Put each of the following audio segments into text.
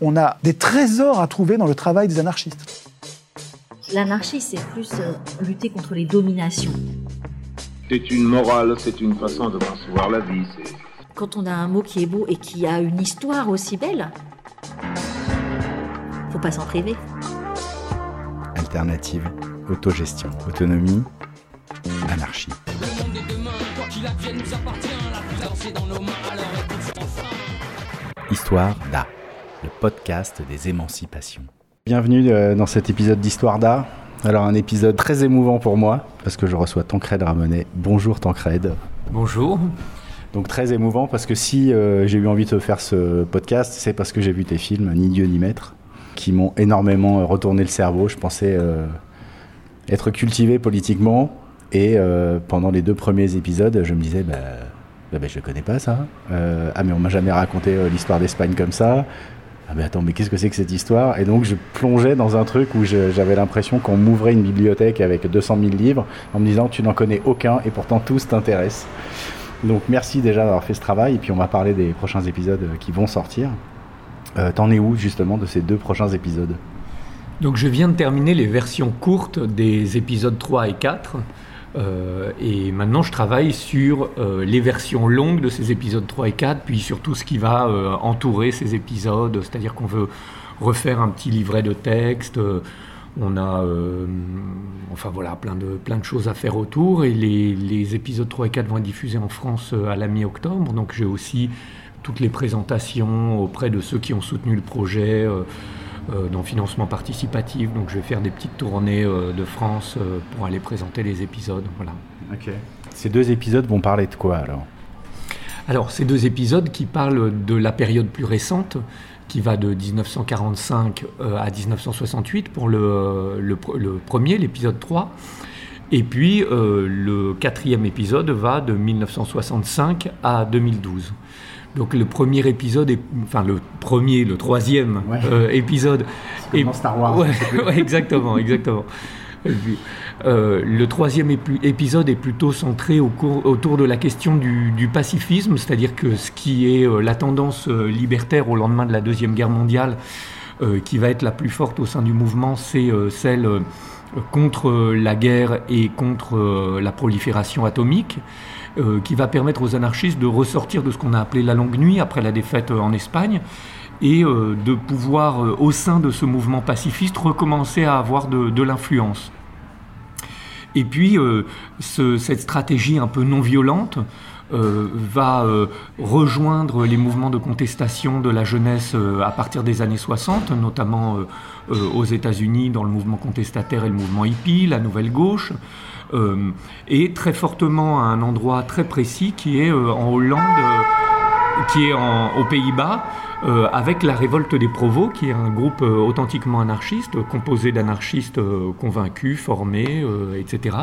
on a des trésors à trouver dans le travail des anarchistes. L'anarchie, c'est plus euh, lutter contre les dominations. C'est une morale, c'est une façon de concevoir la vie. Quand on a un mot qui est beau et qui a une histoire aussi belle, faut pas s'en priver. Alternative, autogestion, autonomie, anarchie. Histoire d'A, le podcast des émancipations. Bienvenue euh, dans cet épisode d'Histoire d'A. Alors un épisode très émouvant pour moi, parce que je reçois Tancred Ramonet. Bonjour Tancred. Bonjour. Donc très émouvant parce que si euh, j'ai eu envie de faire ce podcast, c'est parce que j'ai vu tes films, Ni Dieu ni Maître, qui m'ont énormément retourné le cerveau. Je pensais euh, être cultivé politiquement, et pendant les deux premiers épisodes, je me disais, bah, bah, bah, je ne connais pas ça. Euh, ah mais on m'a jamais raconté euh, l'histoire d'Espagne comme ça. Ah mais attends, mais qu'est-ce que c'est que cette histoire? Et donc je plongeais dans un truc où j'avais l'impression qu'on m'ouvrait une bibliothèque avec 200 000 livres en me disant tu n'en connais aucun et pourtant tous t'intéressent. Donc merci déjà d'avoir fait ce travail et puis on va parler des prochains épisodes qui vont sortir. Euh, T'en es où justement de ces deux prochains épisodes? Donc je viens de terminer les versions courtes des épisodes 3 et 4. Euh, et maintenant, je travaille sur euh, les versions longues de ces épisodes 3 et 4, puis sur tout ce qui va euh, entourer ces épisodes, c'est-à-dire qu'on veut refaire un petit livret de texte. on a enfin voilà, plein, de, plein de choses à faire autour. Et les, les, épisodes 3 et 4 vont être diffusés en France à la mi-octobre. Donc j'ai aussi toutes les présentations auprès de ceux qui ont soutenu le projet. Euh, dans financement participatif. Donc je vais faire des petites tournées euh, de France euh, pour aller présenter les épisodes. Voilà. Ok. Ces deux épisodes vont parler de quoi alors? Alors ces deux épisodes qui parlent de la période plus récente, qui va de 1945 à 1968 pour le, le, le premier, l'épisode 3. Et puis le quatrième épisode va de 1965 à 2012. Donc le premier épisode, est, enfin le premier, le troisième euh, épisode. Star Wars. Ouais, exactement, exactement. Euh, le troisième épisode est plutôt centré autour de la question du, pacifisme, c'est-à-dire que ce qui est euh, la tendance libertaire au lendemain de la Deuxième Guerre mondiale, qui va être la plus forte au sein du mouvement, c'est celle contre la guerre et contre la prolifération atomique. Euh, qui va permettre aux anarchistes de ressortir de ce qu'on a appelé la longue nuit après la défaite euh, en Espagne et euh, de pouvoir, au sein de ce mouvement pacifiste, recommencer à avoir de, l'influence. Et puis, cette stratégie un peu non violente va rejoindre les mouvements de contestation de la jeunesse à partir des années 60, notamment aux États-Unis dans le mouvement contestataire et le mouvement hippie, la nouvelle gauche. Euh, et très fortement à un endroit très précis qui est euh, en Hollande, euh, qui est aux Pays-Bas, avec la révolte des Provos, qui est un groupe authentiquement anarchiste, composé d'anarchistes convaincus, formés, etc.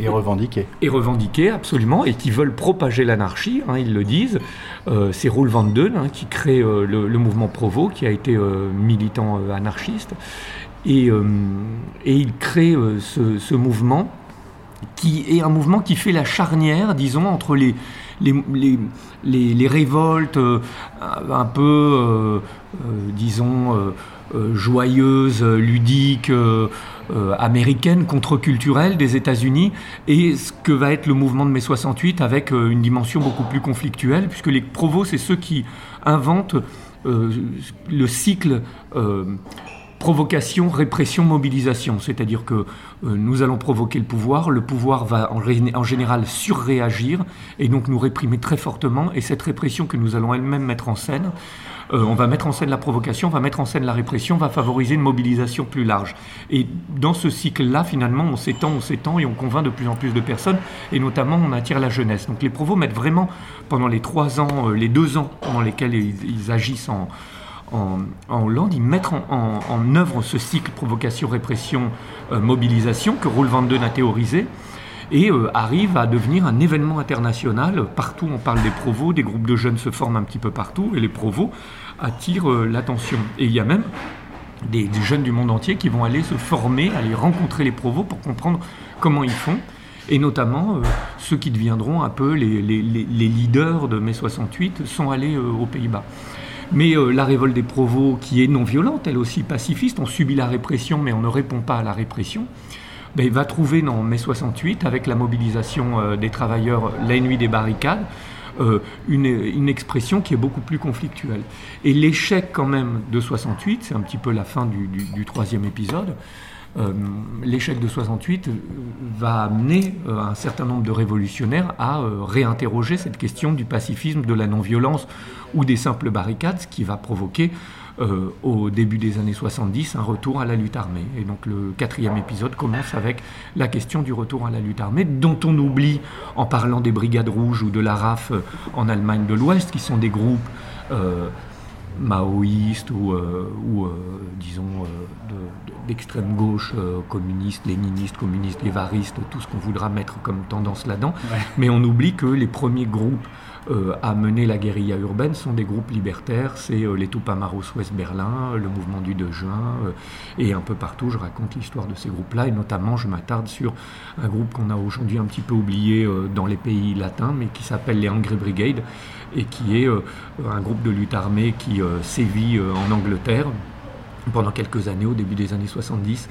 Et revendiqués. Et revendiqués, absolument, et qui veulent propager l'anarchie, hein, ils le disent. c'est Roel van Den hein, qui crée le, mouvement Provo, qui a été militant anarchiste. Et, il crée ce, mouvement qui est un mouvement qui fait la charnière, disons, entre les, révoltes euh, un peu, euh, euh, disons, joyeuses, ludiques, américaines, contre-culturelles des États-Unis, et ce que va être le mouvement de mai 68 avec une dimension beaucoup plus conflictuelle, puisque les provos, c'est ceux qui inventent le cycle provocation, répression, mobilisation. C'est-à-dire que euh, nous allons provoquer le pouvoir, le pouvoir va en, général surréagir et donc nous réprimer très fortement. Et cette répression que nous allons elle-même mettre en scène, euh, on va mettre en scène la provocation, on va mettre en scène la répression, on va favoriser une mobilisation plus large. Et dans ce cycle-là, finalement, on s'étend, on s'étend et on convainc de plus en plus de personnes, et notamment on attire la jeunesse. Donc les provos mettent vraiment, pendant les trois ans, euh, les deux ans pendant lesquels ils agissent en, Hollande, ils mettent en, œuvre ce cycle provocation-répression-mobilisation euh, que van Den a théorisé et euh, arrive à devenir un événement international. Partout, on parle des provos, des groupes de jeunes se forment un petit peu partout, et les provos attirent euh, l'attention. Et il y a même des, jeunes du monde entier qui vont aller se former, aller rencontrer les provos pour comprendre comment ils font, et notamment ceux qui deviendront un peu les, les, leaders de mai 68 sont allés aux Pays-Bas. Mais la révolte des provos, qui est non violente, elle aussi pacifiste, on subit la répression, mais on ne répond pas à la répression. Ben, va trouver dans mai 68, avec la mobilisation des travailleurs, la nuit des barricades, euh, une, expression qui est beaucoup plus conflictuelle. Et l'échec quand même de 68, c'est un petit peu la fin du, troisième épisode, euh, l'échec de 68 va amener euh, un certain nombre de révolutionnaires à réinterroger cette question du pacifisme, de la non-violence ou des simples barricades, ce qui va provoquer euh, au début des années 70 un retour à la lutte armée. Et donc le quatrième épisode commence avec la question du retour à la lutte armée, dont on oublie en parlant des brigades rouges ou de la RAF euh, en Allemagne de l'Ouest, qui sont des groupes euh, maoïstes ou, disons d'extrême gauche, communistes, léninistes, communistes, guévaristes, tout ce qu'on voudra mettre comme tendance là-dedans. Mais on oublie que les premiers groupes euh, à mener la guérilla urbaine sont des groupes libertaires. C'est euh, les Tupamaros Ouest Berlin, le mouvement du 2 juin, euh, et un peu partout, je raconte l'histoire de ces groupes-là, et notamment je m'attarde sur un groupe qu'on a aujourd'hui un petit peu oublié dans les pays latins, mais qui s'appelle les Angry Brigade, et qui est un groupe de lutte armée qui sévit en Angleterre pendant quelques années, au début des années 70,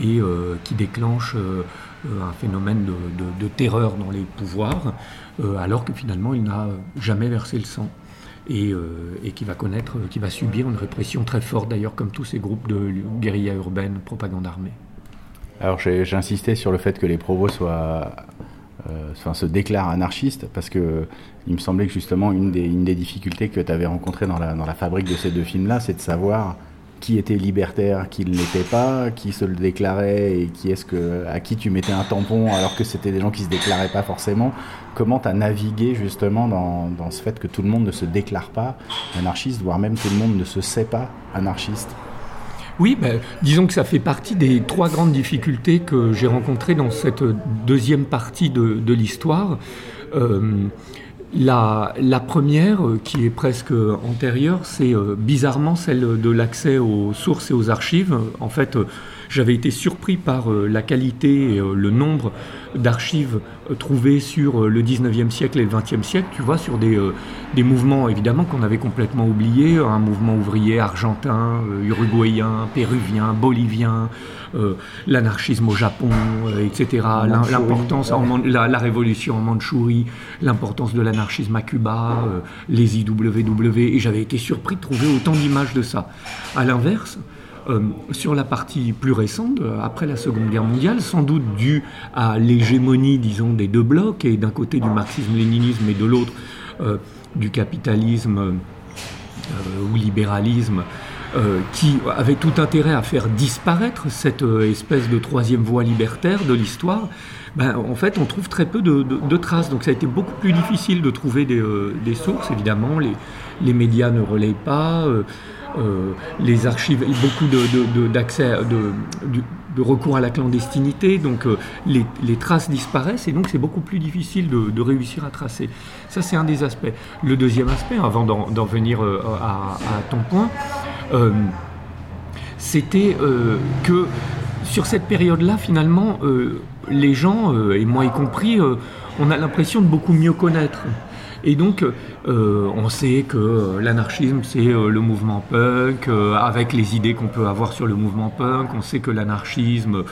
et qui déclenche un phénomène de, terreur dans les pouvoirs, euh, alors que finalement il n'a jamais versé le sang. Et, euh, qui va connaître, qui va subir une répression très forte d'ailleurs, comme tous ces groupes de guérilla urbaine, propagande armée. Alors j'insistais sur le fait que les provos soient, euh, se déclarent anarchistes, parce que il me semblait que justement une des, difficultés que tu avais rencontrées dans la fabrique de ces deux films-là, c'est de savoir qui était libertaire, qui ne l'était pas, qui se le déclarait et qui est-ce que, à qui tu mettais un tampon alors que c'était des gens qui se déclaraient pas forcément. Comment tu as navigué justement dans, dans, ce fait que tout le monde ne se déclare pas anarchiste, voire même tout le monde ne se sait pas anarchiste? Oui, ben, disons que ça fait partie des trois grandes difficultés que j'ai rencontrées dans cette deuxième partie de, de l'histoire. Euh, la, première, euh, qui est presque antérieure, c'est euh, bizarrement celle de l'accès aux sources et aux archives. En fait, euh, j'avais été surpris par la qualité et le nombre d'archives trouvées sur le 19e siècle et le 20e siècle, tu vois, sur des, des mouvements évidemment qu'on avait complètement oubliés, un mouvement ouvrier argentin, uruguayen, péruvien, bolivien, euh, l'anarchisme au Japon, euh, etc., l'importance, la, la, révolution en Mandchourie, l'importance de l'anarchisme à Cuba, euh, les IWW, et j'avais été surpris de trouver autant d'images de ça. À l'inverse, sur la partie plus récente, après la Seconde Guerre mondiale, sans doute due à l'hégémonie, disons, des deux blocs, et d'un côté du marxisme-léninisme et de l'autre du capitalisme ou libéralisme, euh, qui avait tout intérêt à faire disparaître cette euh, espèce de troisième voie libertaire de l'histoire, ben, en fait, on trouve très peu de, traces. Donc ça a été beaucoup plus difficile de trouver des, euh, sources, évidemment. Les, médias ne relayent pas. les archives, beaucoup d'accès, de, recours à la clandestinité, donc les, traces disparaissent et donc c'est beaucoup plus difficile de, réussir à tracer. Ça, c'est un des aspects. Le deuxième aspect, avant d'en venir à, ton point, c'était euh, que sur cette période-là, finalement, euh, les gens, et moi y compris, on a l'impression de beaucoup mieux connaître. Et donc, on sait que l'anarchisme, c'est le mouvement punk, avec les idées qu'on peut avoir sur le mouvement punk. On sait que l'anarchisme,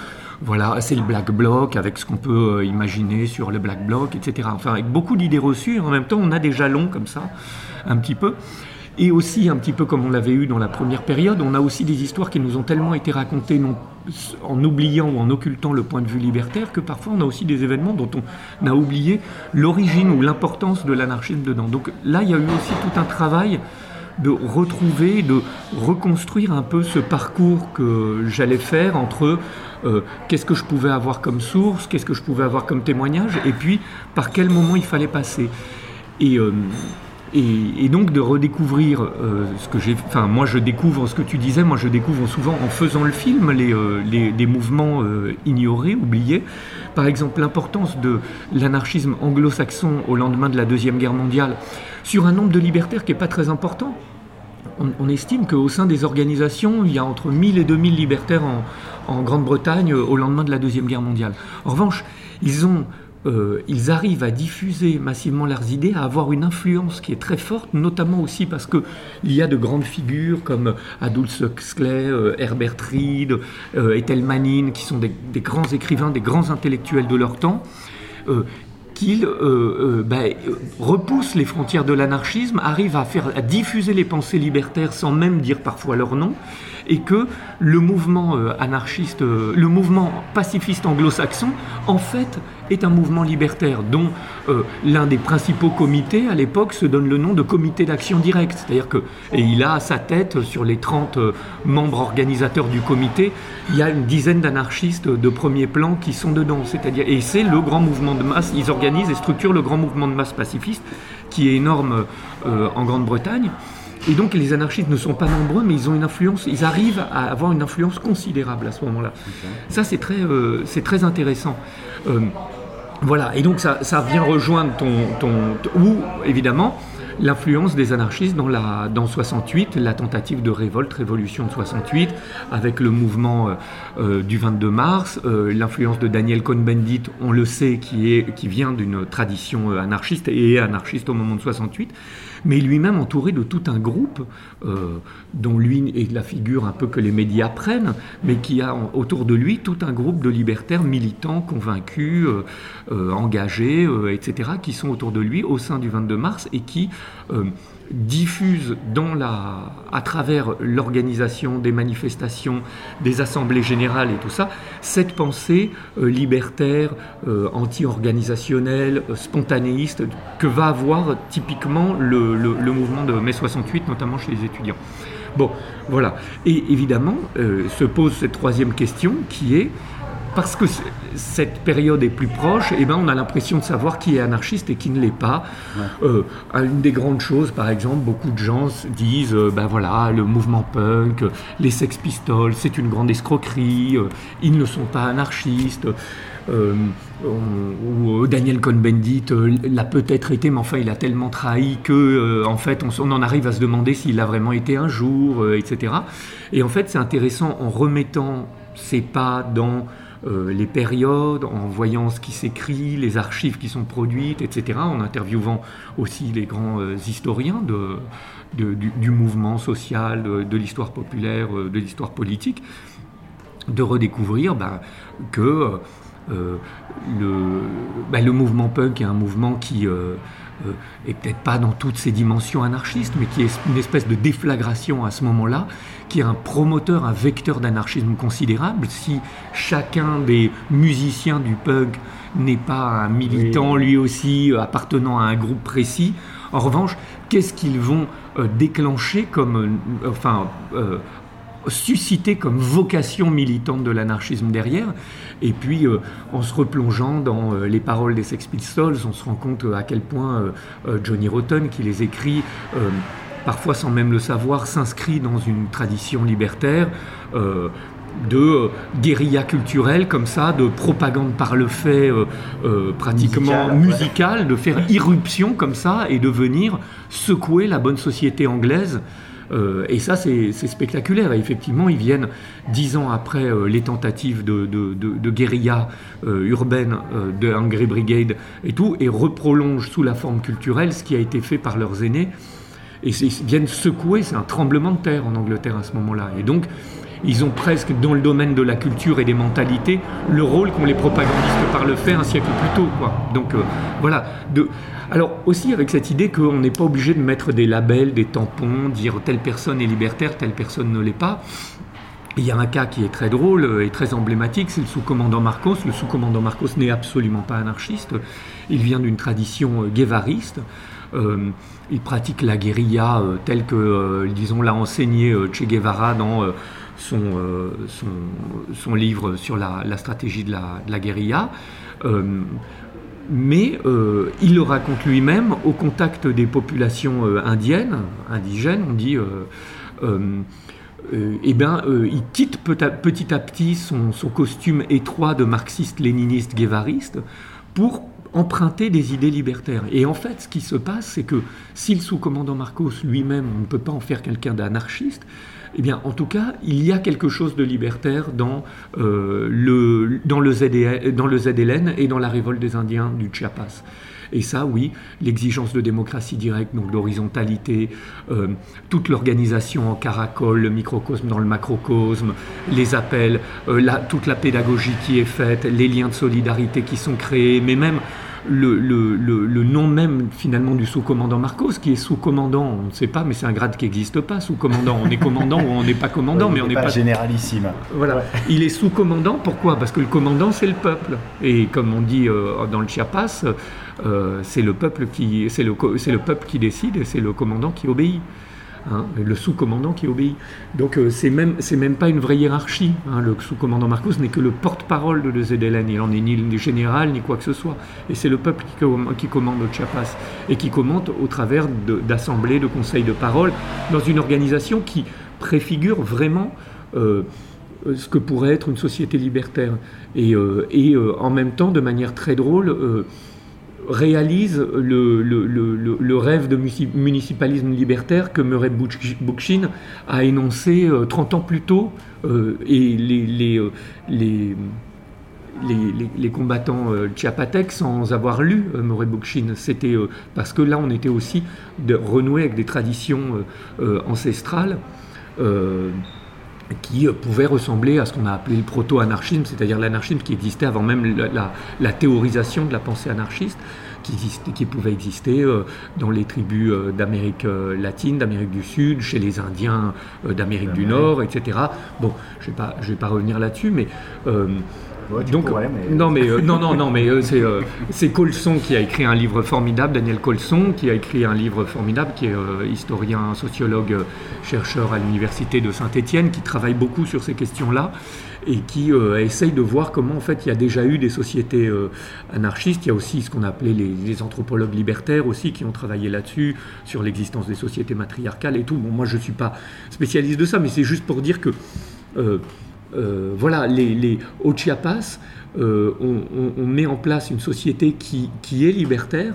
voilà, c'est le black bloc, avec ce qu'on peut imaginer sur le black bloc, etc. Enfin, avec beaucoup d'idées reçues, et en même temps, on a des jalons comme ça, un petit peu. Et aussi, un petit peu comme on l'avait eu dans la première période, on a aussi des histoires qui nous ont tellement été racontées en oubliant ou en occultant le point de vue libertaire que parfois on a aussi des événements dont on a oublié l'origine ou l'importance de l'anarchisme dedans. Donc là, il y a eu aussi tout un travail de retrouver, de reconstruire un peu ce parcours que j'allais faire entre euh, qu'est-ce que je pouvais avoir comme source, qu'est-ce que je pouvais avoir comme témoignage, et puis par quel moment il fallait passer. Et, euh, et, donc de redécouvrir euh, ce que j'ai. Enfin, moi je découvre ce que tu disais, moi je découvre souvent en faisant le film les, euh, mouvements euh, ignorés, oubliés. Par exemple, l'importance de l'anarchisme anglo-saxon au lendemain de la Deuxième Guerre mondiale sur un nombre de libertaires qui n'est pas très important. On, estime qu'au sein des organisations, il y a entre 1000 et 2000 libertaires en Grande-Bretagne au lendemain de la Deuxième Guerre mondiale. En revanche, ils ont euh, ils arrivent à diffuser massivement leurs idées, à avoir une influence qui est très forte, notamment aussi parce qu'il y a de grandes figures comme Adolf Huxley, euh, Herbert Reed, euh, Ethel Manin, qui sont des, grands écrivains, des grands intellectuels de leur temps, qu'ils ben, repoussent les frontières de l'anarchisme, arrivent à, faire, à diffuser les pensées libertaires sans même dire parfois leur nom, et que le mouvement anarchiste, le mouvement pacifiste anglo-saxon, en fait, est un mouvement libertaire dont euh, l'un des principaux comités à l'époque se donne le nom de comité d'action directe. C'est-à-dire que, et il a à sa tête, sur les 30 euh, membres organisateurs du comité, il y a une dizaine d'anarchistes de premier plan qui sont dedans. C'est-à-dire, et c'est le grand mouvement de masse, ils organisent et structurent le grand mouvement de masse pacifiste qui est énorme euh, en Grande-Bretagne. Et donc les anarchistes ne sont pas nombreux, mais ils ont une influence, ils arrivent à avoir une influence considérable à ce moment-là. Ça, c'est très, c'est très intéressant. Voilà, et donc ça, vient rejoindre ton, ou évidemment l'influence des anarchistes dans, la, dans 68, la tentative de révolte, révolution de 68, avec le mouvement euh, euh, du 22 mars, euh, l'influence de Daniel Cohn-Bendit, on le sait, qui, est, qui vient d'une tradition anarchiste et anarchiste au moment de 68 mais lui-même entouré de tout un groupe euh, dont lui est la figure un peu que les médias prennent, mais qui a autour de lui tout un groupe de libertaires militants, convaincus, euh, euh, engagés, etc., qui sont autour de lui au sein du 22 mars et qui diffuse dans la, à travers l'organisation des manifestations, des assemblées générales et tout ça, cette pensée euh, libertaire, euh, anti-organisationnelle, euh, spontanéiste que va avoir typiquement le, le, mouvement de mai 68, notamment chez les étudiants. Bon, voilà. Et évidemment, se pose cette troisième question qui est parce que cette période est plus proche, et eh ben on a l'impression de savoir qui est anarchiste et qui ne l'est pas. Euh, une des grandes choses, par exemple, beaucoup de gens disent, euh, ben voilà, le mouvement punk, les Sex Pistols, c'est une grande escroquerie, euh, ils ne sont pas anarchistes. ou Daniel Cohn-Bendit l'a peut-être été, mais enfin il a tellement trahi que en fait on, on, en arrive à se demander s'il l'a vraiment été un jour, etc. Et en fait c'est intéressant en remettant ses pas dans euh, les périodes, en voyant ce qui s'écrit, les archives qui sont produites, etc., en interviewant aussi les grands euh, historiens du, mouvement social, de, l'histoire populaire, euh, de l'histoire politique, de redécouvrir ben, que ben, le, mouvement punk est un mouvement qui est peut-être pas dans toutes ses dimensions anarchistes, mais qui est une espèce de déflagration à ce moment-là, qui est un promoteur, un vecteur d'anarchisme considérable. Si chacun des musiciens du punk n'est pas un militant lui aussi euh, appartenant à un groupe précis, en revanche, qu'est-ce qu'ils vont euh, déclencher comme, euh, enfin, susciter comme vocation militante de l'anarchisme derrière. Et puis, en se replongeant dans les paroles des Sex Pistols, on se rend compte à quel point Johnny Rotten, qui les écrit, parfois sans même le savoir, s'inscrit dans une tradition libertaire. Euh, de euh, guérilla culturelle comme ça, de propagande par le fait euh, pratiquement musical, de faire irruption comme ça et de venir secouer la bonne société anglaise. Et ça, c'est spectaculaire. effectivement, ils viennent dix ans après les tentatives de, guérilla urbaine de Hungry Brigade et tout, et reprolongent sous la forme culturelle ce qui a été fait par leurs aînés et ils viennent secouer, c'est un tremblement de terre en Angleterre à ce moment-là. Et donc, ils ont presque, dans le domaine de la culture et des mentalités, le rôle qu'ont les propagandistes par le fait un siècle plus tôt. Quoi. Donc euh, voilà. Alors aussi avec cette idée qu'on n'est pas obligé de mettre des labels, des tampons, dire telle personne est libertaire, telle personne ne l'est pas. Il y a un cas qui est très drôle et très emblématique, c'est le sous-commandant Marcos. Le sous-commandant Marcos n'est absolument pas anarchiste, il vient d'une tradition euh, guévariste. Euh, il pratique la guérilla euh, telle que, disons, l'a enseigné Che Guevara dans son, son, livre sur la, stratégie de la guérilla. Mais il le raconte lui-même au contact des populations indiennes, indigènes, on dit. eh bien, il quitte petit à petit son, son costume étroit de marxiste-léniniste guévariste pour emprunter des idées libertaires. Et en fait, ce qui se passe, c'est que si le sous-commandant Marcos lui-même, on ne peut pas en faire quelqu'un d'anarchiste, eh bien, en tout cas, il y a quelque chose de libertaire dans, euh, le, dans, et dans la révolte des Indiens du Chiapas. Et ça, oui, l'exigence de démocratie directe, donc d'horizontalité, euh, toute l'organisation en caracole, le microcosme dans le macrocosme, les appels, euh, toute la pédagogie qui est faite, les liens de solidarité qui sont créés, mais même le, le, le, nom même finalement du sous-commandant Marcos, qui est sous-commandant, on ne sait pas, mais c'est un grade qui n'existe pas, sous-commandant. On est commandant ou on n'est pas commandant, mais on n'est pas, généralissime. Voilà. Il est sous-commandant, pourquoi? Parce que le commandant, c'est le peuple. Et comme on dit euh, dans le Chiapas, euh, c'est le peuple qui, c'est le, c'est le peuple qui décide et c'est le commandant qui obéit. Hein, le sous-commandant qui obéit. Donc euh, c'est même c'est même pas une vraie hiérarchie. Hein. le sous-commandant Marcos n'est que le porte-parole de ZLN. Il n'en est ni le général ni quoi que ce soit. Et c'est le peuple qui, qui, commande au Chiapas et qui commande au travers d'assemblées, de, conseils de parole, dans une organisation qui préfigure vraiment euh, ce que pourrait être une société libertaire. Et, euh, et en même temps, de manière très drôle, réalise le, le, le, rêve de municipalisme libertaire que Murray Bookchin a énoncé 30 euh, ans plus tôt. Euh, et les, les, euh, les, les, les, combattants chiapatèques sans avoir lu Murray Bookchin. C'était parce que là, on était aussi de renouer avec des traditions ancestrales qui pouvaient ressembler à ce qu'on a appelé le proto-anarchisme, c'est-à-dire l'anarchisme qui existait avant même la, théorisation de la pensée anarchiste, qui, qui pouvait exister euh, dans les tribus euh, d'Amérique euh, latine, d'Amérique du Sud, chez les Indiens d'Amérique du Nord, etc. Bon, je ne vais, vais, pas revenir là-dessus, mais donc, non, mais euh, non, non, non, mais euh, euh, c'est Colson qui a écrit un livre formidable, Daniel Colson, qui a écrit un livre formidable, qui est historien, sociologue, chercheur à l'université de Saint-Étienne, qui travaille beaucoup sur ces questions-là et qui essaye de voir comment en fait il y a déjà eu des sociétés anarchistes. Il y a aussi ce qu'on a appelé les, anthropologues libertaires aussi qui ont travaillé là-dessus, sur l'existence des sociétés matriarcales et tout. Bon, moi je ne suis pas spécialiste de ça, mais c'est juste pour dire que euh, voilà, les, au Chiapas, euh, on, met en place une société qui, est libertaire,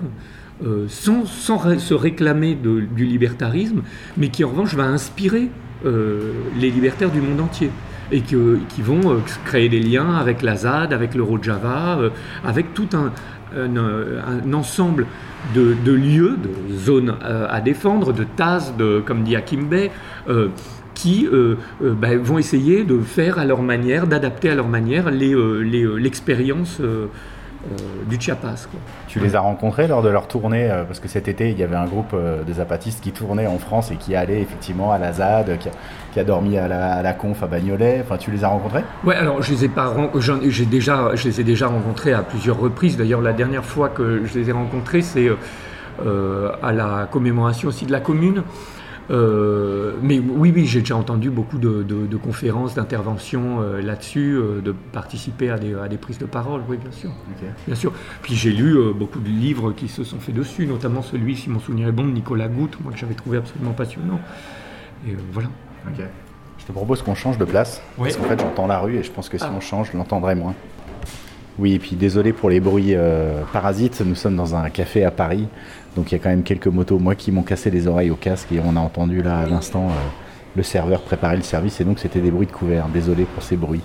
euh, sans, se réclamer du libertarisme, mais qui en revanche va inspirer les libertaires du monde entier. Et qui vont créer des liens avec la ZAD, avec le Rojava, avec tout un, ensemble de, lieux, de zones à défendre, de TAS, de, comme dit Akimbe, qui euh, euh, bah, vont essayer de faire à leur manière, d'adapter à leur manière euh, l'expérience du Chiapas. Tu les as rencontrés lors de leur tournée Parce que cet été, il y avait un groupe de zapatistes qui tournait en France et qui allait effectivement à la ZAD, qui a, dormi à la, conf à Bagnolet. Enfin, tu les as rencontrés? Ouais, alors je les ai pas j'ai déjà, je les ai déjà rencontrés à plusieurs reprises. D'ailleurs, la dernière fois que je les ai rencontrés, c'est à la commémoration aussi de la commune. Euh, mais oui, oui, j'ai déjà entendu beaucoup de, conférences, d'interventions euh, là-dessus, euh, de participer à des, à des, prises de parole, oui, bien sûr. Bien sûr. Puis j'ai lu beaucoup de livres qui se sont faits dessus, notamment celui, si mon souvenir est bon, de Nicolas Goutte, moi que j'avais trouvé absolument passionnant. Et voilà. Je te propose qu'on change de place, parce qu'en fait j'entends la rue et je pense que si ah. on change, je l'entendrai moins. Oui, et puis désolé pour les bruits parasites, nous sommes dans un café à Paris donc il y a quand même quelques motos, moi qui m'ont cassé les oreilles au casque et on a entendu là à l'instant euh, le serveur préparer le service et donc c'était des bruits de couvert. Désolé pour ces bruits.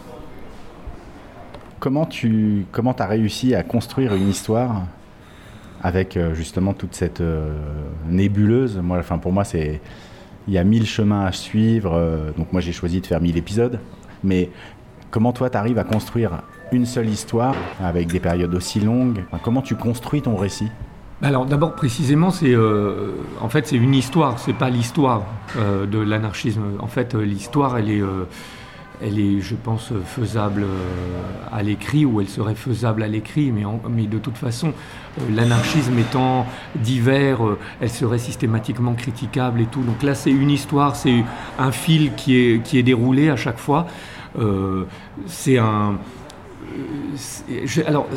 Comment tu comment as réussi à construire une histoire avec euh, justement toute cette euh, nébuleuse? Moi, enfin pour moi c'est il y a mille chemins à suivre. donc moi j'ai choisi de faire mille épisodes, mais comment toi tu arrives à construire une seule histoire avec des périodes aussi longues? Comment tu construis ton récit? Alors d'abord précisément c'est euh, en fait c'est une histoire, c'est pas l'histoire euh, de l'anarchisme. En fait euh, l'histoire elle est elle est je pense faisable à l'écrit ou elle serait faisable à l'écrit mais, mais de toute façon l'anarchisme étant divers elle serait systématiquement critiquable et tout. Donc là c'est une histoire, c'est un fil qui est qui est déroulé à chaque fois. c'est un alors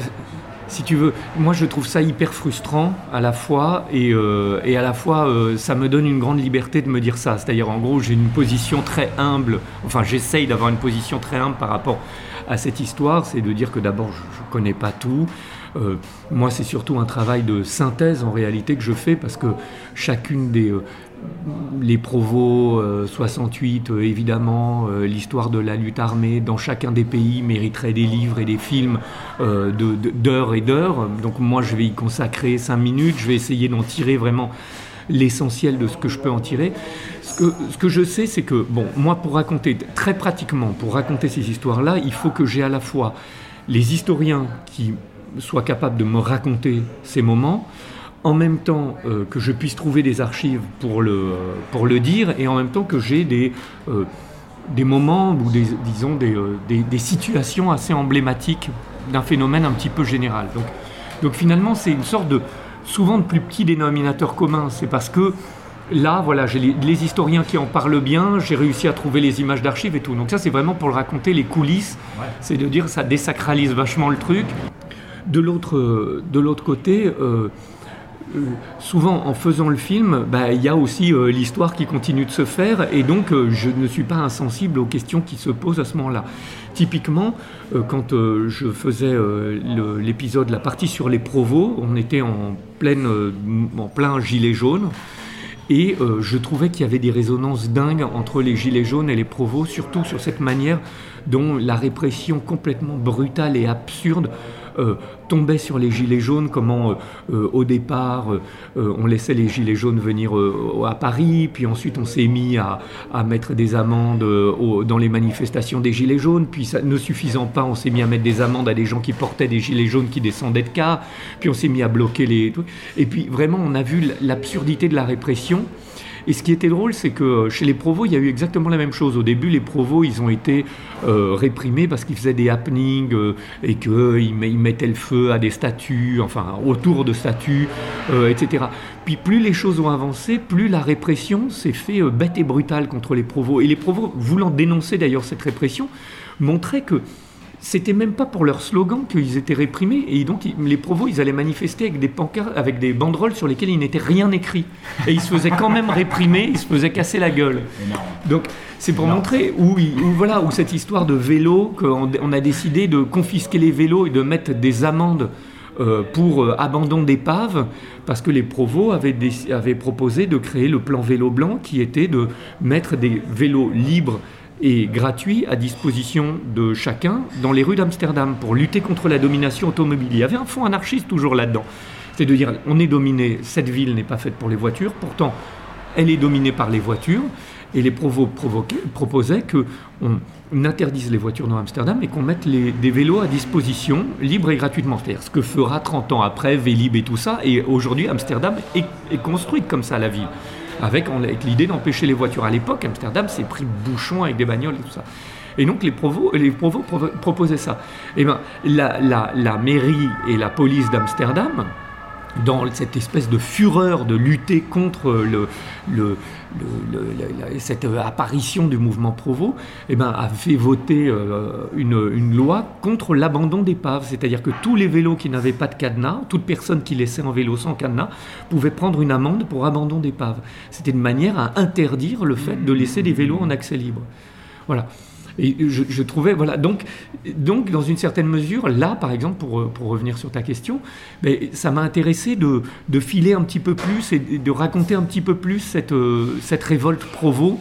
si tu veux, moi je trouve ça hyper frustrant à la fois et, euh, à la fois euh, ça me donne une grande liberté de me dire ça. C'est-à-dire en gros j'ai une position très humble, enfin j'essaye d'avoir une position très humble par rapport à cette histoire, c'est de dire que d'abord je ne connais pas tout, euh, moi, c'est surtout un travail de synthèse en réalité que je fais parce que chacune des les Provos 68, évidemment, l'histoire de la lutte armée dans chacun des pays mériterait des livres et des films d'heures et d'heures. Donc moi, je vais y consacrer cinq minutes, je vais essayer d'en tirer vraiment l'essentiel de ce que je peux en tirer. Ce que, ce que je sais, c'est que, bon, moi, pour raconter, très pratiquement, pour raconter ces histoires-là, il faut que j'ai à la fois les historiens qui soient capables de me raconter ces moments, en même temps euh, que je puisse trouver des archives pour le, euh, pour le dire, et en même temps que j'ai des, euh, des moments ou des, disons des, des, des situations assez emblématiques d'un phénomène un petit peu général. Donc, donc finalement, c'est une sorte de souvent de plus petit dénominateur commun. C'est parce que là, voilà, j'ai les, historiens qui en parlent bien, j'ai réussi à trouver les images d'archives et tout. Donc ça, c'est vraiment pour le raconter, les coulisses. C'est de dire ça désacralise vachement le truc. De l'autre, de l'autre côté, souvent en faisant le film, bah, il y a aussi euh, l'histoire qui continue de se faire et donc je ne suis pas insensible aux questions qui se posent à ce moment-là. Typiquement, quand je faisais l'épisode, la partie sur les provos, on était en, en plein gilet jaune. Et euh, je trouvais qu'il y avait des résonances dingues entre les Gilets jaunes et les provos, surtout sur cette manière dont la répression complètement brutale et absurde euh, tombait sur les gilets jaunes, comment euh, au départ on laissait les gilets jaunes venir à Paris, puis ensuite on s'est mis à, mettre des amendes dans les manifestations des gilets jaunes, puis ça, ne suffisant pas, on s'est mis à mettre des amendes à des gens qui portaient des gilets jaunes qui descendaient de car, puis on s'est mis à bloquer les... Et puis vraiment on a vu l'absurdité de la répression et ce qui était drôle, c'est que euh, chez les provos, il y a eu exactement la même chose. Au début, les provos, ils ont été euh, réprimés parce qu'ils faisaient des happenings euh, et qu'ils mettaient le feu à des statues, enfin autour de statues, etc. Puis plus les choses ont avancé, plus la répression s'est fait bête et brutale contre les provos. Et les provos, voulant dénoncer d'ailleurs cette répression, montraient que c'était même pas pour leur slogan qu'ils étaient réprimés. Et donc, les provos, ils allaient manifester avec des pancartes, avec des banderoles sur lesquelles il n'était rien écrit. Et ils se faisaient quand même réprimer, ils se faisaient casser la gueule. Donc, c'est pour montrer où, voilà, où cette histoire de vélo, qu'on on a décidé de confisquer les vélos et de mettre des amendes euh, pour euh, abandon d'épave, parce que les provos avaient, avaient proposé de créer le plan vélo blanc, qui était de mettre des vélos libres et gratuit à disposition de chacun dans les rues d'Amsterdam pour lutter contre la domination automobile. Il y avait un fond anarchiste toujours là-dedans. C'est de dire, on est dominé, cette ville n'est pas faite pour les voitures, pourtant elle est dominée par les voitures, et les provos proposaient qu'on interdise les voitures dans Amsterdam et qu'on mette des vélos à disposition, libre et gratuitement. C'est-à-dire ce que fera 30 ans après Vélib et tout ça, et aujourd'hui Amsterdam est construite comme ça, la ville avec, l'idée d'empêcher les voitures. À l'époque, Amsterdam s'est pris bouchon avec des bagnoles et tout ça. Et donc les provos, les proposaient ça. Et eh la, la mairie et la police d'Amsterdam, dans cette espèce de fureur de lutter contre cette apparition du mouvement Provo, eh ben, a fait voter euh, une, une, loi contre l'abandon d'épaves. C'est-à-dire que tous les vélos qui n'avaient pas de cadenas, toute personne qui laissait un vélo sans cadenas, pouvait prendre une amende pour abandon d'épave. C'était une manière à interdire le fait de laisser des vélos en accès libre. Voilà. Et je, trouvais, voilà, donc, donc dans une certaine mesure, là, par exemple, pour, pour revenir sur ta question, ça m'a intéressé de, de, filer un petit peu plus et de raconter un petit peu plus cette, euh, cette révolte provo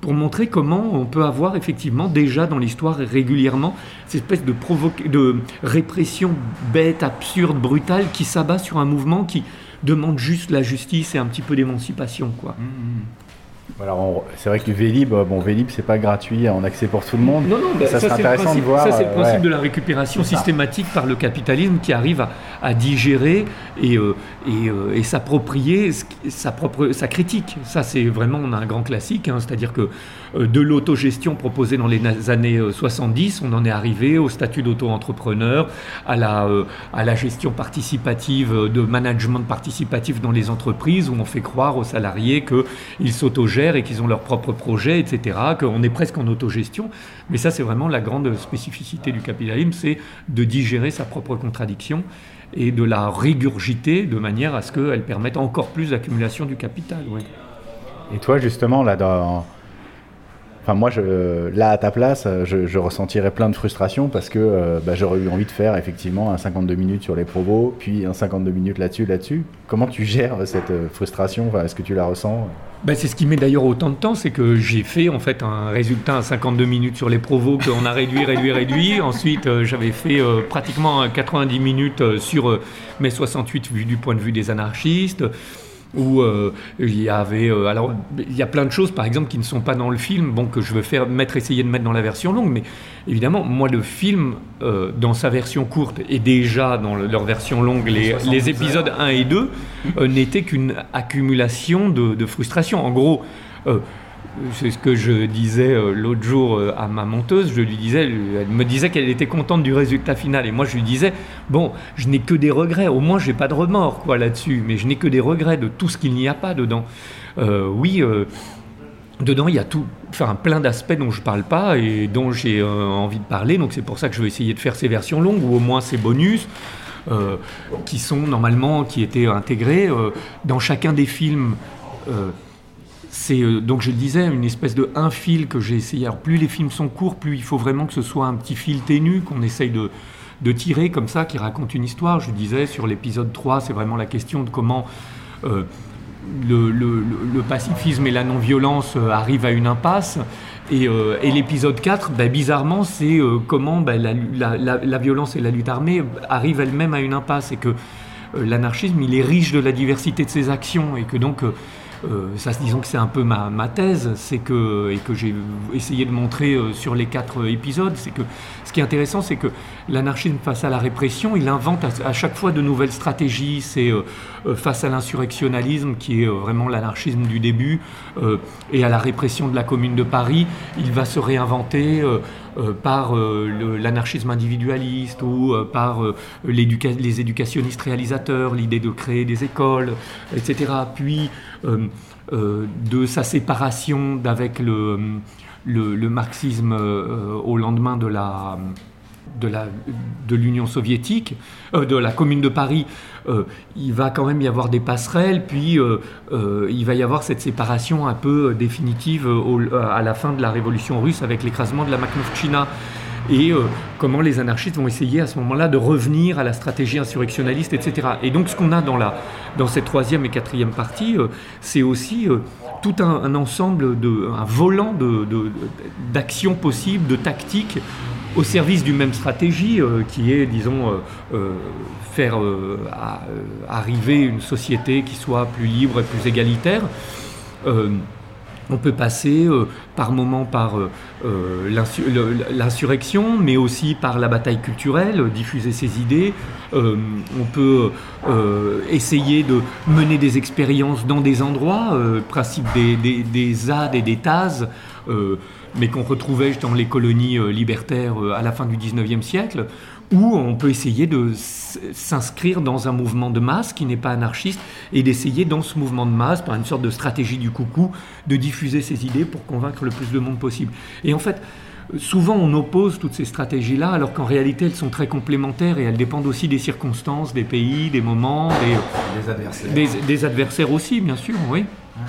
pour montrer comment on peut avoir effectivement déjà dans l'histoire régulièrement cette espèce de, de répression bête, absurde, brutale qui s'abat sur un mouvement qui demande juste la justice et un petit peu d'émancipation. quoi. Mmh, mmh. Alors, c'est vrai que Vélib, bon, Vélib, c'est pas gratuit en accès pour tout le monde. Non, non, bah, ça, serait intéressant de voir. Ça, c'est le euh, principe de la récupération systématique par le capitalisme qui arrive à, digérer et, euh, euh, et, s'approprier sa propre sa critique. Ça, c'est vraiment un grand classique. Hein. C'est-à-dire que de l'autogestion proposée dans les années 70, on en est arrivé au statut d'auto-entrepreneur, à la, à la gestion participative, de management participatif dans les entreprises, où on fait croire aux salariés qu'ils s'autogèrent et qu'ils ont leurs propres projets, etc., qu'on est presque en autogestion. Mais ça, c'est vraiment la grande spécificité du capitalisme, c'est de digérer sa propre contradiction et de la régurgiter de manière à ce qu'elle permette encore plus d'accumulation du capital. Et toi, justement, là, dans, Enfin, moi, je, là, à ta place, je, je ressentirais plein de frustration parce que euh, bah, j'aurais eu envie de faire effectivement un 52 minutes sur les provos, puis un 52 minutes là-dessus, là-dessus. Comment tu gères cette euh, frustration? Enfin, Est-ce que tu la ressens? Ben, c'est ce qui met d'ailleurs autant de temps, c'est que j'ai fait en fait un résultat à 52 minutes sur les provos qu'on a réduit, réduit, réduit. Ensuite, euh, j'avais fait pratiquement 90 minutes sur mes 68 vues du point de vue des anarchistes où euh, il y avait euh, alors il y a plein de choses par exemple qui ne sont pas dans le film bon que je veux faire mettre essayer de mettre dans la version longue mais évidemment moi le film euh, dans sa version courte et déjà dans leur version longue les, les épisodes 1 et 2 n'étaient qu'une accumulation de, de frustration. En gros c'est ce que je disais euh, l'autre jour euh, à ma monteuse. Je lui disais, elle me disait qu'elle était contente du résultat final. Et moi, je lui disais, bon, je n'ai que des regrets. Au moins, j'ai pas de remords quoi là-dessus. Mais je n'ai que des regrets de tout ce qu'il n'y a pas dedans. Euh, oui. Dedans, il y a tout, enfin, plein d'aspects dont je ne parle pas et dont j'ai envie de parler. Donc, c'est pour ça que je vais essayer de faire ces versions longues ou au moins ces bonus qui sont normalement, qui étaient intégrés dans chacun des films c'est euh, donc je le disais une espèce de un fil que j'ai essayé. Alors plus les films sont courts, plus il faut vraiment que ce soit un petit fil ténu qu'on essaye de, tirer comme ça, qui raconte une histoire. Je disais sur l'épisode 3, c'est vraiment la question de comment euh, le, pacifisme et la non-violence euh, arrivent à une impasse. Et, l'épisode 4, ben, bizarrement, c'est comment ben, la, violence et la lutte armée arrivent elles-mêmes à une impasse et que l'anarchisme, il est riche de la diversité de ses actions et que donc ça, disons que c'est un peu ma, thèse, c'est que et que j'ai essayé de montrer euh, sur les quatre épisodes, c'est que ce qui est intéressant, c'est que l'anarchisme face à la répression, il invente à, chaque fois de nouvelles stratégies. C'est euh, face à l'insurrectionnalisme, qui est vraiment l'anarchisme du début, et à la répression de la Commune de Paris, il va se réinventer. Par l'anarchisme individualiste ou par les éducationnistes réalisateurs, l'idée de créer des écoles, etc. Puis euh, euh, de sa séparation d'avec le, le, marxisme euh, au lendemain de la de la de l'Union soviétique, de la Commune de Paris, il va quand même y avoir des passerelles, puis il va y avoir cette séparation un peu définitive à la fin de la Révolution russe avec l'écrasement de la Makhnovchina et euh, comment les anarchistes vont essayer à ce moment-là de revenir à la stratégie insurrectionnaliste, etc. Et donc ce qu'on a dans, la, dans cette troisième et quatrième partie, euh, c'est aussi euh, tout un, ensemble, de, un volant d'actions de, possibles, de tactiques au service d'une même stratégie qui est, disons, faire arriver une société qui soit plus libre et plus égalitaire. On peut passer euh, par moments par euh, euh, l'insurrection, mais aussi par la bataille culturelle, diffuser ses idées. On peut essayer de mener des expériences dans des endroits, principe des, des, et des TAS, mais qu'on retrouvait dans les colonies libertaires à la fin du 19e siècle, où on peut essayer de s'inscrire dans un mouvement de masse qui n'est pas anarchiste et d'essayer dans ce mouvement de masse, par une sorte de stratégie du coucou, de diffuser ses idées pour convaincre le plus de monde possible. Et en fait, souvent on oppose toutes ces stratégies-là, alors qu'en réalité elles sont très complémentaires et elles dépendent aussi des circonstances, des pays, des moments, des, adversaires. Des, adversaires aussi, bien sûr, oui.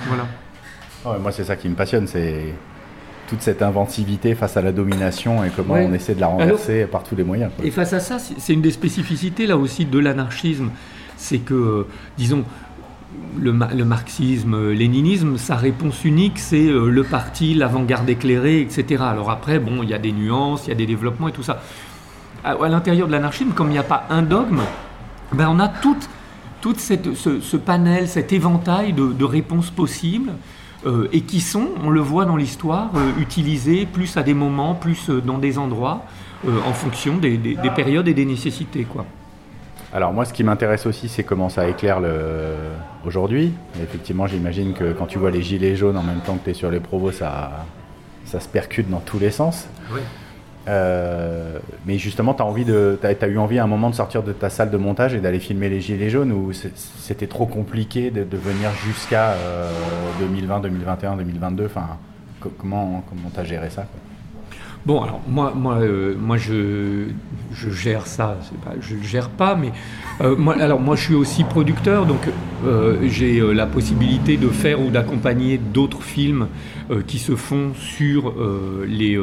Voilà. moi c'est ça qui me passionne, c'est toute cette inventivité face à la domination et comment on essaie de la renverser par tous les moyens. Et face à ça, c'est une des spécificités là aussi de l'anarchisme, c'est que, disons, le, marxisme, léninisme, sa réponse unique, c'est euh, le parti, l'avant-garde éclairée, etc. Alors après, bon, il y a des nuances, il y a des développements et tout ça. À, l'intérieur de l'anarchisme, comme il n'y a pas un dogme, ben on a tout, cette, ce, panel, cet éventail de, de réponses possibles euh, et qui sont, on le voit dans l'histoire, euh, utilisés plus à des moments, plus euh, dans des endroits, en fonction des, périodes et des nécessités. Quoi. Alors moi, ce qui m'intéresse aussi, c'est comment ça éclaire le... aujourd'hui. Effectivement, j'imagine que quand tu vois les gilets jaunes en même temps que tu es sur les provos, ça, ça se percute dans tous les sens. Oui. Euh, mais justement, tu as, envie de, as, eu envie à un moment de sortir de ta salle de montage et d'aller filmer les Gilets jaunes ou c'était trop compliqué de, venir jusqu'à 2020, 2021, 2022 enfin, Comment tu as géré ça Bon, alors moi, moi, euh, moi je, je gère ça, pas, je ne gère pas, mais euh, moi, alors moi je suis aussi producteur, donc euh, j'ai la possibilité de faire ou d'accompagner d'autres films qui se font sur les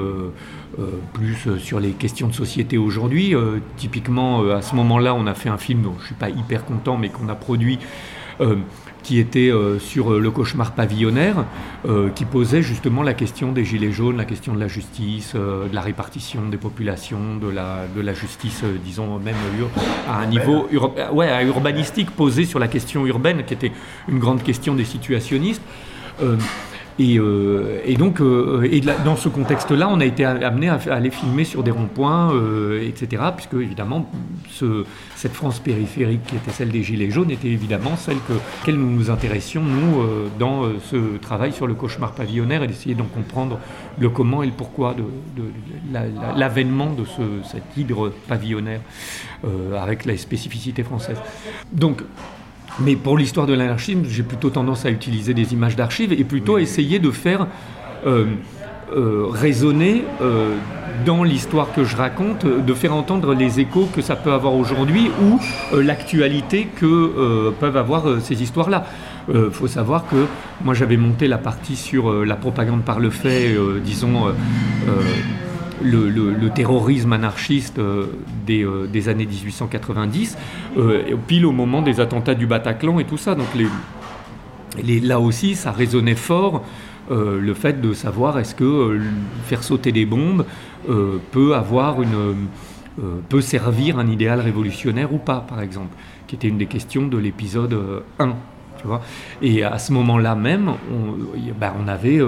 plus sur les questions de société aujourd'hui. typiquement, à ce moment-là, on a fait un film dont je suis pas hyper content, mais qu'on a produit qui était euh, sur euh, le cauchemar pavillonnaire, euh, qui posait justement la question des gilets jaunes, la question de la justice, de la répartition des populations, de la, de la justice, disons même à un niveau ouais, urbanistique posé sur la question urbaine, qui était une grande question des situationnistes. Euh, et, donc, euh, dans ce contexte-là, on a été amené à, aller filmer sur des ronds-points, euh, etc. Puisque, évidemment, ce, cette France périphérique, qui était celle des Gilets jaunes, était évidemment celle que, laquelle nous nous intéressions, nous, dans ce travail sur le cauchemar pavillonnaire et d'essayer d'en comprendre le comment et le pourquoi de, l'avènement de ce, cet hydre pavillonnaire avec la spécificité française. Donc, mais pour l'histoire de l'anarchisme, j'ai plutôt tendance à utiliser des images d'archives et plutôt essayer de faire euh, euh, résonner euh, dans l'histoire que je raconte, de faire entendre les échos que ça peut avoir aujourd'hui ou l'actualité que peuvent avoir ces histoires-là. Il faut savoir que moi j'avais monté la partie sur la propagande par le fait, disons le, terrorisme anarchiste euh, euh, des, années 1890, euh, pile au moment des attentats du Bataclan et tout ça. Donc là aussi, ça résonnait fort. le fait de savoir est-ce que faire sauter des bombes peut avoir une peut servir un idéal révolutionnaire ou pas, par exemple, qui était une des questions de l'épisode 1 et à ce moment-là même, on, ben, avait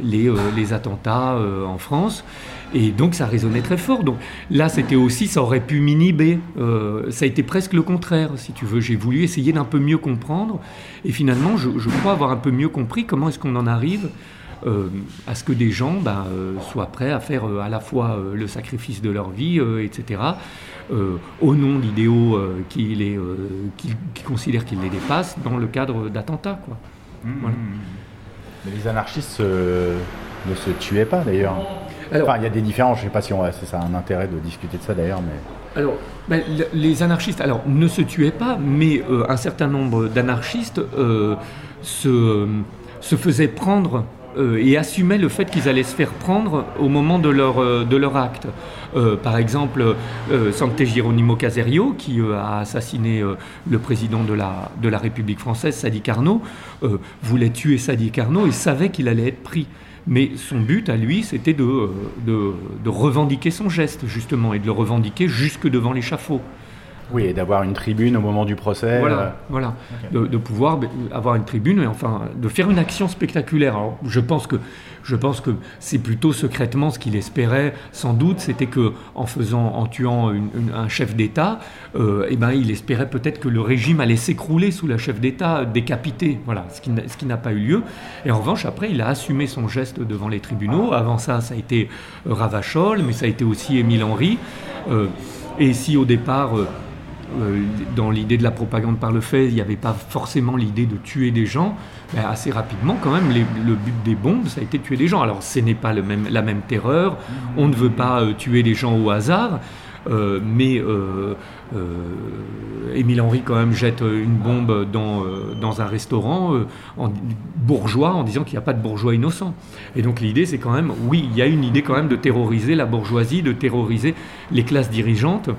les, attentats en France. Et donc ça résonnait très fort. Donc là, c'était aussi, ça aurait pu m'inhiber. ça a été presque le contraire, si tu veux. J'ai voulu essayer d'un peu mieux comprendre. Et finalement, je, je, crois avoir un peu mieux compris comment est-ce qu'on en arrive euh, à ce que des gens ben, euh, soient prêts à faire euh, à la fois le sacrifice de leur vie, etc., au nom d'idéaux qui, les, qui, considèrent qu'ils les dépassent dans le cadre d'attentats. Quoi. Mmh. Mais les anarchistes ne se tuaient pas d'ailleurs. Enfin, il y a des différences, je ne sais pas si c'est ça un intérêt de discuter de ça d'ailleurs, mais... Alors, ben, les anarchistes, alors, ne se tuaient pas, mais un certain nombre d'anarchistes se, se faisaient prendre euh, et assumaient le fait qu'ils allaient se faire prendre au moment de leur, euh, de leur acte. Euh, par exemple, Santé Gironimo Caserio, qui a assassiné le président de la, de la République française, Sadi Carnot, voulait tuer Sadi Carnot et savait qu'il allait être pris. Mais son but à lui, c'était de, de, de, revendiquer son geste, justement, et de le revendiquer jusque devant l'échafaud. Oui, et d'avoir une tribune au moment du procès. Voilà, euh. voilà. De, pouvoir avoir une tribune, et enfin, de faire une action spectaculaire. Alors, je pense que, je pense que c'est plutôt secrètement ce qu'il espérait, sans doute, c'était que en faisant, en tuant un chef d'État, euh, eh ben, il espérait peut-être que le régime allait s'écrouler sous la chef d'État décapité. Voilà, ce qui, n'a pas eu lieu. Et en revanche, après, il a assumé son geste devant les tribunaux. Avant ça, ça a été euh, Ravachol, mais ça a été aussi Émile Henry. et si au départ euh, dans l'idée de la propagande par le fait, il n'y avait pas forcément l'idée de tuer des gens. Mais assez rapidement, quand même, le but des bombes, ça a été de tuer des gens. Alors, ce n'est pas la même terreur. On ne veut pas euh, tuer des gens au hasard. Euh, mais Émile Henry quand même jette une bombe dans, un restaurant en, bourgeois en disant qu'il n'y a pas de bourgeois innocents. Et donc l'idée c'est quand même, oui, il y a une idée quand même de terroriser la bourgeoisie, de terroriser les classes dirigeantes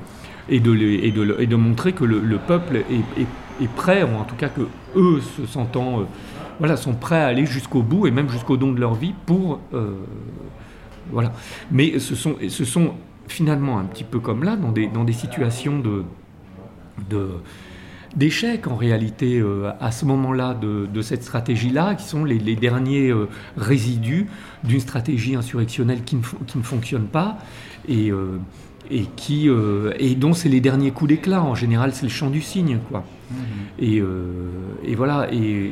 et de, montrer que le, peuple est, prêt, ou en tout cas que eux, se sentant, euh, sont prêts à aller jusqu'au bout et même jusqu'au don de leur vie pour, euh, voilà. Mais ce sont, finalement un petit peu comme là, dans des, situations de, de d'échec en réalité euh, à ce moment-là de, cette stratégie-là, qui sont les, derniers résidus d'une stratégie insurrectionnelle qui ne, qui ne fonctionne pas. Et, et, qui, euh, et dont c'est les derniers coups d'éclat. En général, c'est le chant du cygne. Quoi. Mhm. Et, euh, et, voilà. Et,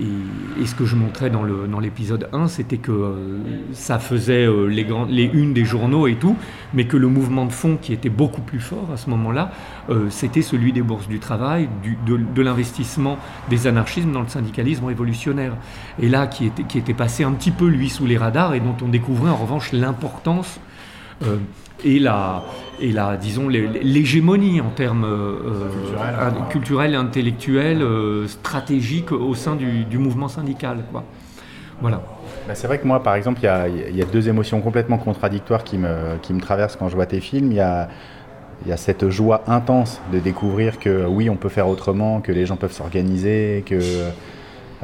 et, ce que je montrais dans, le, dans l'épisode 1, c'était que euh, ça faisait les, grands, les unes des journaux et tout, mais que le mouvement de fond qui était beaucoup plus fort à ce moment-là, c'était celui des bourses du travail, du, de, de, l'investissement des anarchismes dans le syndicalisme révolutionnaire. Et là, qui était, qui était passé un petit peu, lui, sous les radars, et dont on découvrait en revanche l'importance et la, et la disons, l'hégémonie en termes euh, culturels, intellectuels, euh, stratégiques au sein du, du, mouvement syndical. Quoi. Voilà. Bah, c'est vrai que moi, par exemple, il y, y a, deux émotions complètement contradictoires qui me, qui me traversent quand je vois tes films. Il y a, y a cette joie intense de découvrir que oui, on peut faire autrement, que les gens peuvent s'organiser, que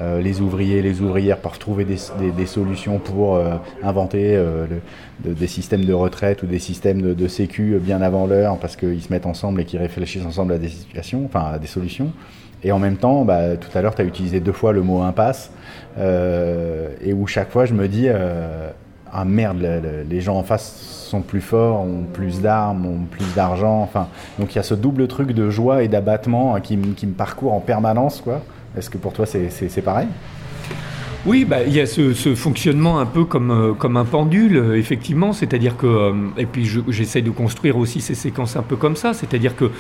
euh, les ouvriers, les ouvrières peuvent trouver des, solutions pour euh, inventer euh, des systèmes de retraite ou des systèmes de, de sécu bien avant l'heure parce qu'ils se mettent ensemble et qu'ils réfléchissent ensemble à des situations, enfin à des solutions. Et en même temps, bah, tout à l'heure, tu as utilisé deux fois le mot impasse, et où chaque fois je me dis, ah merde, les gens en face sont plus forts, ont plus d'armes, ont plus d'argent. Enfin, donc il y a ce double truc de joie et d'abattement hein, qui, qui, me parcourt en permanence, quoi. Est-ce que pour toi c'est pareil? Oui, bah, il y a ce, fonctionnement un peu comme, euh, comme un pendule, euh, effectivement. C'est-à-dire que, euh, et puis j'essaie de construire aussi ces séquences un peu comme ça. C'est-à-dire que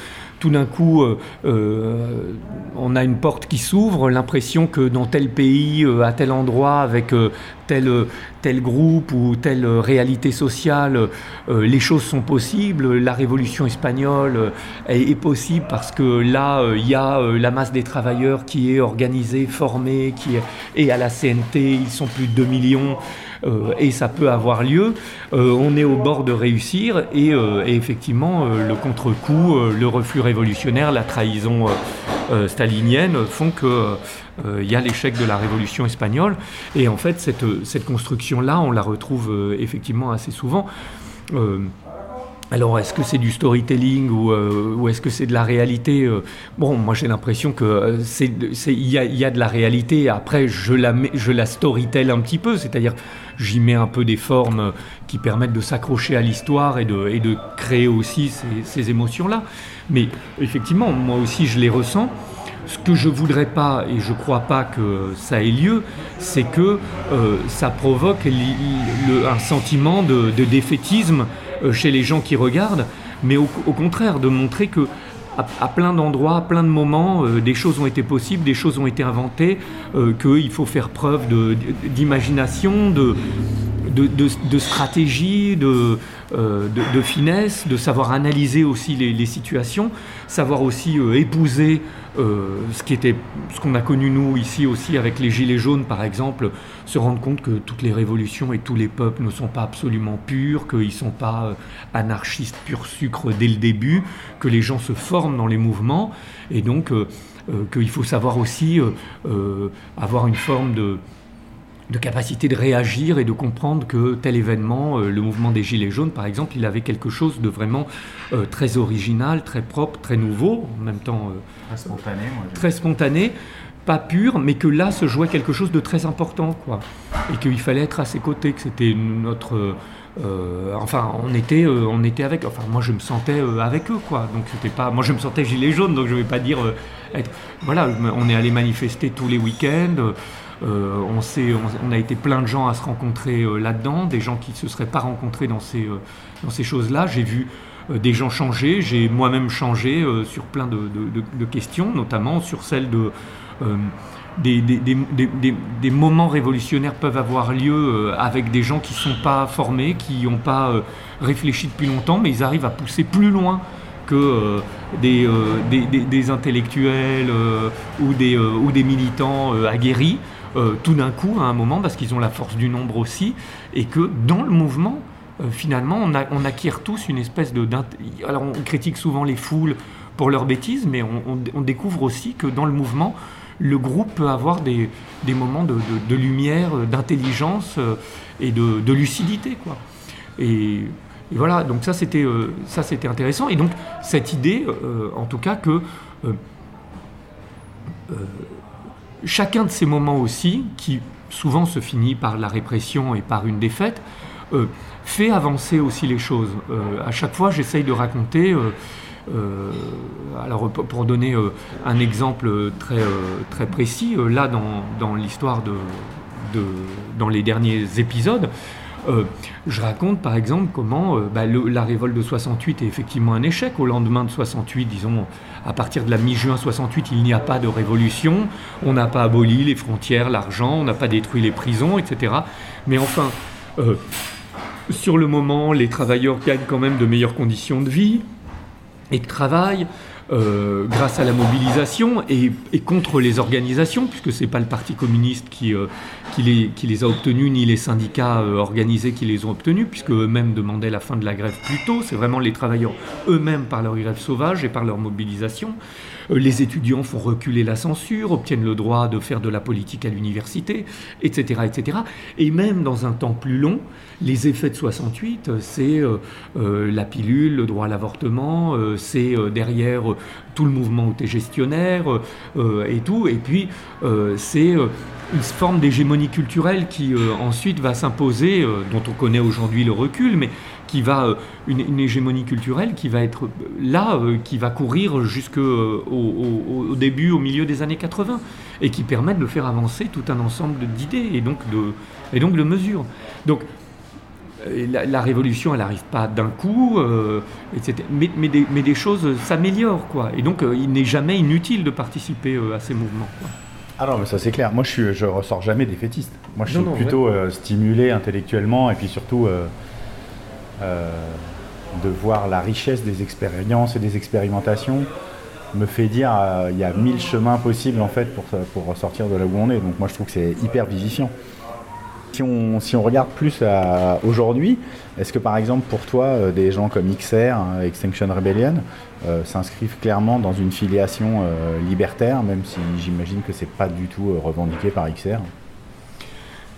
tout d'un coup, on a une porte qui s'ouvre, l'impression que dans tel pays, à tel endroit, avec tel, tel groupe ou telle réalité sociale, les choses sont possibles. La révolution espagnole est, possible parce que là, il y a la masse des travailleurs qui est organisée, formée, qui est, à la ils sont plus de 2 millions. Euh, et ça peut avoir lieu. Euh, on est au bord de réussir et, euh, effectivement, le contre-coup, le reflux révolutionnaire, la trahison stalinienne font que il y a l'échec de la révolution espagnole. Et en fait, cette, cette construction-là, on la retrouve effectivement assez souvent. Alors, est-ce que c'est du storytelling ou, euh, est-ce que c'est de la réalité euh, Bon, moi j'ai l'impression que euh, il y, a, de la réalité. Après, je la, je la storytell un petit peu, c'est-à-dire j'y mets un peu des formes qui permettent de s'accrocher à l'histoire et de, de créer aussi ces, émotions-là. Mais effectivement, moi aussi je les ressens. Ce que je voudrais pas, et je crois pas que ça ait lieu, c'est que ça provoque un sentiment de, de défaitisme chez les gens qui regardent, mais au, contraire de montrer que à, plein d'endroits, à plein de moments, euh, des choses ont été possibles, des choses ont été inventées, euh, qu'il faut faire preuve d'imagination, de, de, stratégie, de, de, finesse, de savoir analyser aussi les, situations, savoir aussi épouser euh, ce qu'on a connu nous ici aussi avec les gilets jaunes par exemple, se rendre compte que toutes les révolutions et tous les peuples ne sont pas absolument purs, qu'ils ne sont pas euh, anarchistes pur sucre dès le début, que les gens se forment dans les mouvements et donc euh, qu'il faut savoir aussi avoir une forme de de capacité de réagir et de comprendre que tel événement, euh, le mouvement des Gilets jaunes par exemple, il avait quelque chose de vraiment euh, très original, très propre, très nouveau, en même temps euh, très spontané, très spontané, pas pur, mais que là se jouait quelque chose de très important, quoi, et qu'il fallait être à ses côtés, que c'était notre enfin, on était, on était avec. Enfin, moi, je me sentais avec eux, quoi. Donc, c'était pas. Moi, je me sentais gilet jaune, donc je vais pas dire. être, voilà, on est allé manifester tous les week-ends. Euh, on, a été plein de gens à se rencontrer euh, là-dedans, des gens qui ne se seraient pas rencontrés dans ces, euh, choses-là. J'ai vu des gens changer, j'ai moi-même changé sur plein de, questions, notamment sur celle de... Des, moments révolutionnaires peuvent avoir lieu avec des gens qui ne sont pas formés, qui n'ont pas réfléchi depuis longtemps, mais ils arrivent à pousser plus loin que des, intellectuels ou des militants aguerris. Euh, tout d'un coup à un moment parce qu'ils ont la force du nombre aussi et que dans le mouvement euh, finalement on, acquiert tous une espèce de alors on critique souvent les foules pour leurs bêtises mais on, découvre aussi que dans le mouvement le groupe peut avoir des, moments de, lumière d'intelligence euh, et de, lucidité et, voilà donc ça c'était intéressant. Et donc cette idée en tout cas que chacun de ces moments aussi, qui souvent se finit par la répression et par une défaite, euh, fait avancer aussi les choses. Euh, à chaque fois, j'essaye de raconter euh, pour donner un exemple très, précis, là dans, l'histoire de, dans les derniers épisodes, je raconte par exemple comment bah, la révolte de 68 est effectivement un échec. Au lendemain de 68, disons, à partir de la mi-juin 68, il n'y a pas de révolution, on n'a pas aboli les frontières, l'argent, on n'a pas détruit les prisons, etc. Mais enfin, euh, sur le moment, les travailleurs gagnent quand même de meilleures conditions de vie et de travail. Euh, grâce à la mobilisation et, contre les organisations, puisque ce n'est pas le Parti communiste qui, euh, les, a obtenus, ni les syndicats euh, organisés qui les ont obtenus, puisque eux-mêmes demandaient la fin de la grève plus tôt. C'est vraiment les travailleurs eux-mêmes par leur grève sauvage et par leur mobilisation. Les étudiants font reculer la censure, obtiennent le droit de faire de la politique à l'université, etc., etc. Et même dans un temps plus long, les effets de 68, c'est la pilule, le droit à l'avortement, c'est derrière tout le mouvement gestionnaire euh, et tout. Et puis, euh, c'est euh, une forme d'hégémonie culturelle qui ensuite va s'imposer, dont on connaît aujourd'hui le recul, mais qui va une, hégémonie culturelle qui va être là, qui va courir jusqu'au au, début, au milieu des années 80, et qui permet de faire avancer tout un ensemble d'idées et donc de, et donc de mesures. Donc la, révolution, elle n'arrive pas d'un coup, euh, etc. Mais, mais, des, choses s'améliorent, quoi. Et donc, euh, il n'est jamais inutile de participer euh, à ces mouvements. Quoi. Ah non, mais ça c'est clair. Moi, je, suis, je ressors jamais défaitiste. Moi, je suis plutôt stimulé intellectuellement et puis surtout de voir la richesse des expériences et des expérimentations me fait dire il y a mille chemins possibles en fait pour, pour sortir de là où on est. Donc moi, je trouve que c'est hyper vivifiant. Si on, si on regarde plus aujourd'hui, est-ce que par exemple pour toi, euh, des gens comme XR, hein, Extinction Rebellion, euh, s'inscrivent clairement dans une filiation euh, libertaire, même si j'imagine que c'est pas du tout revendiqué par XR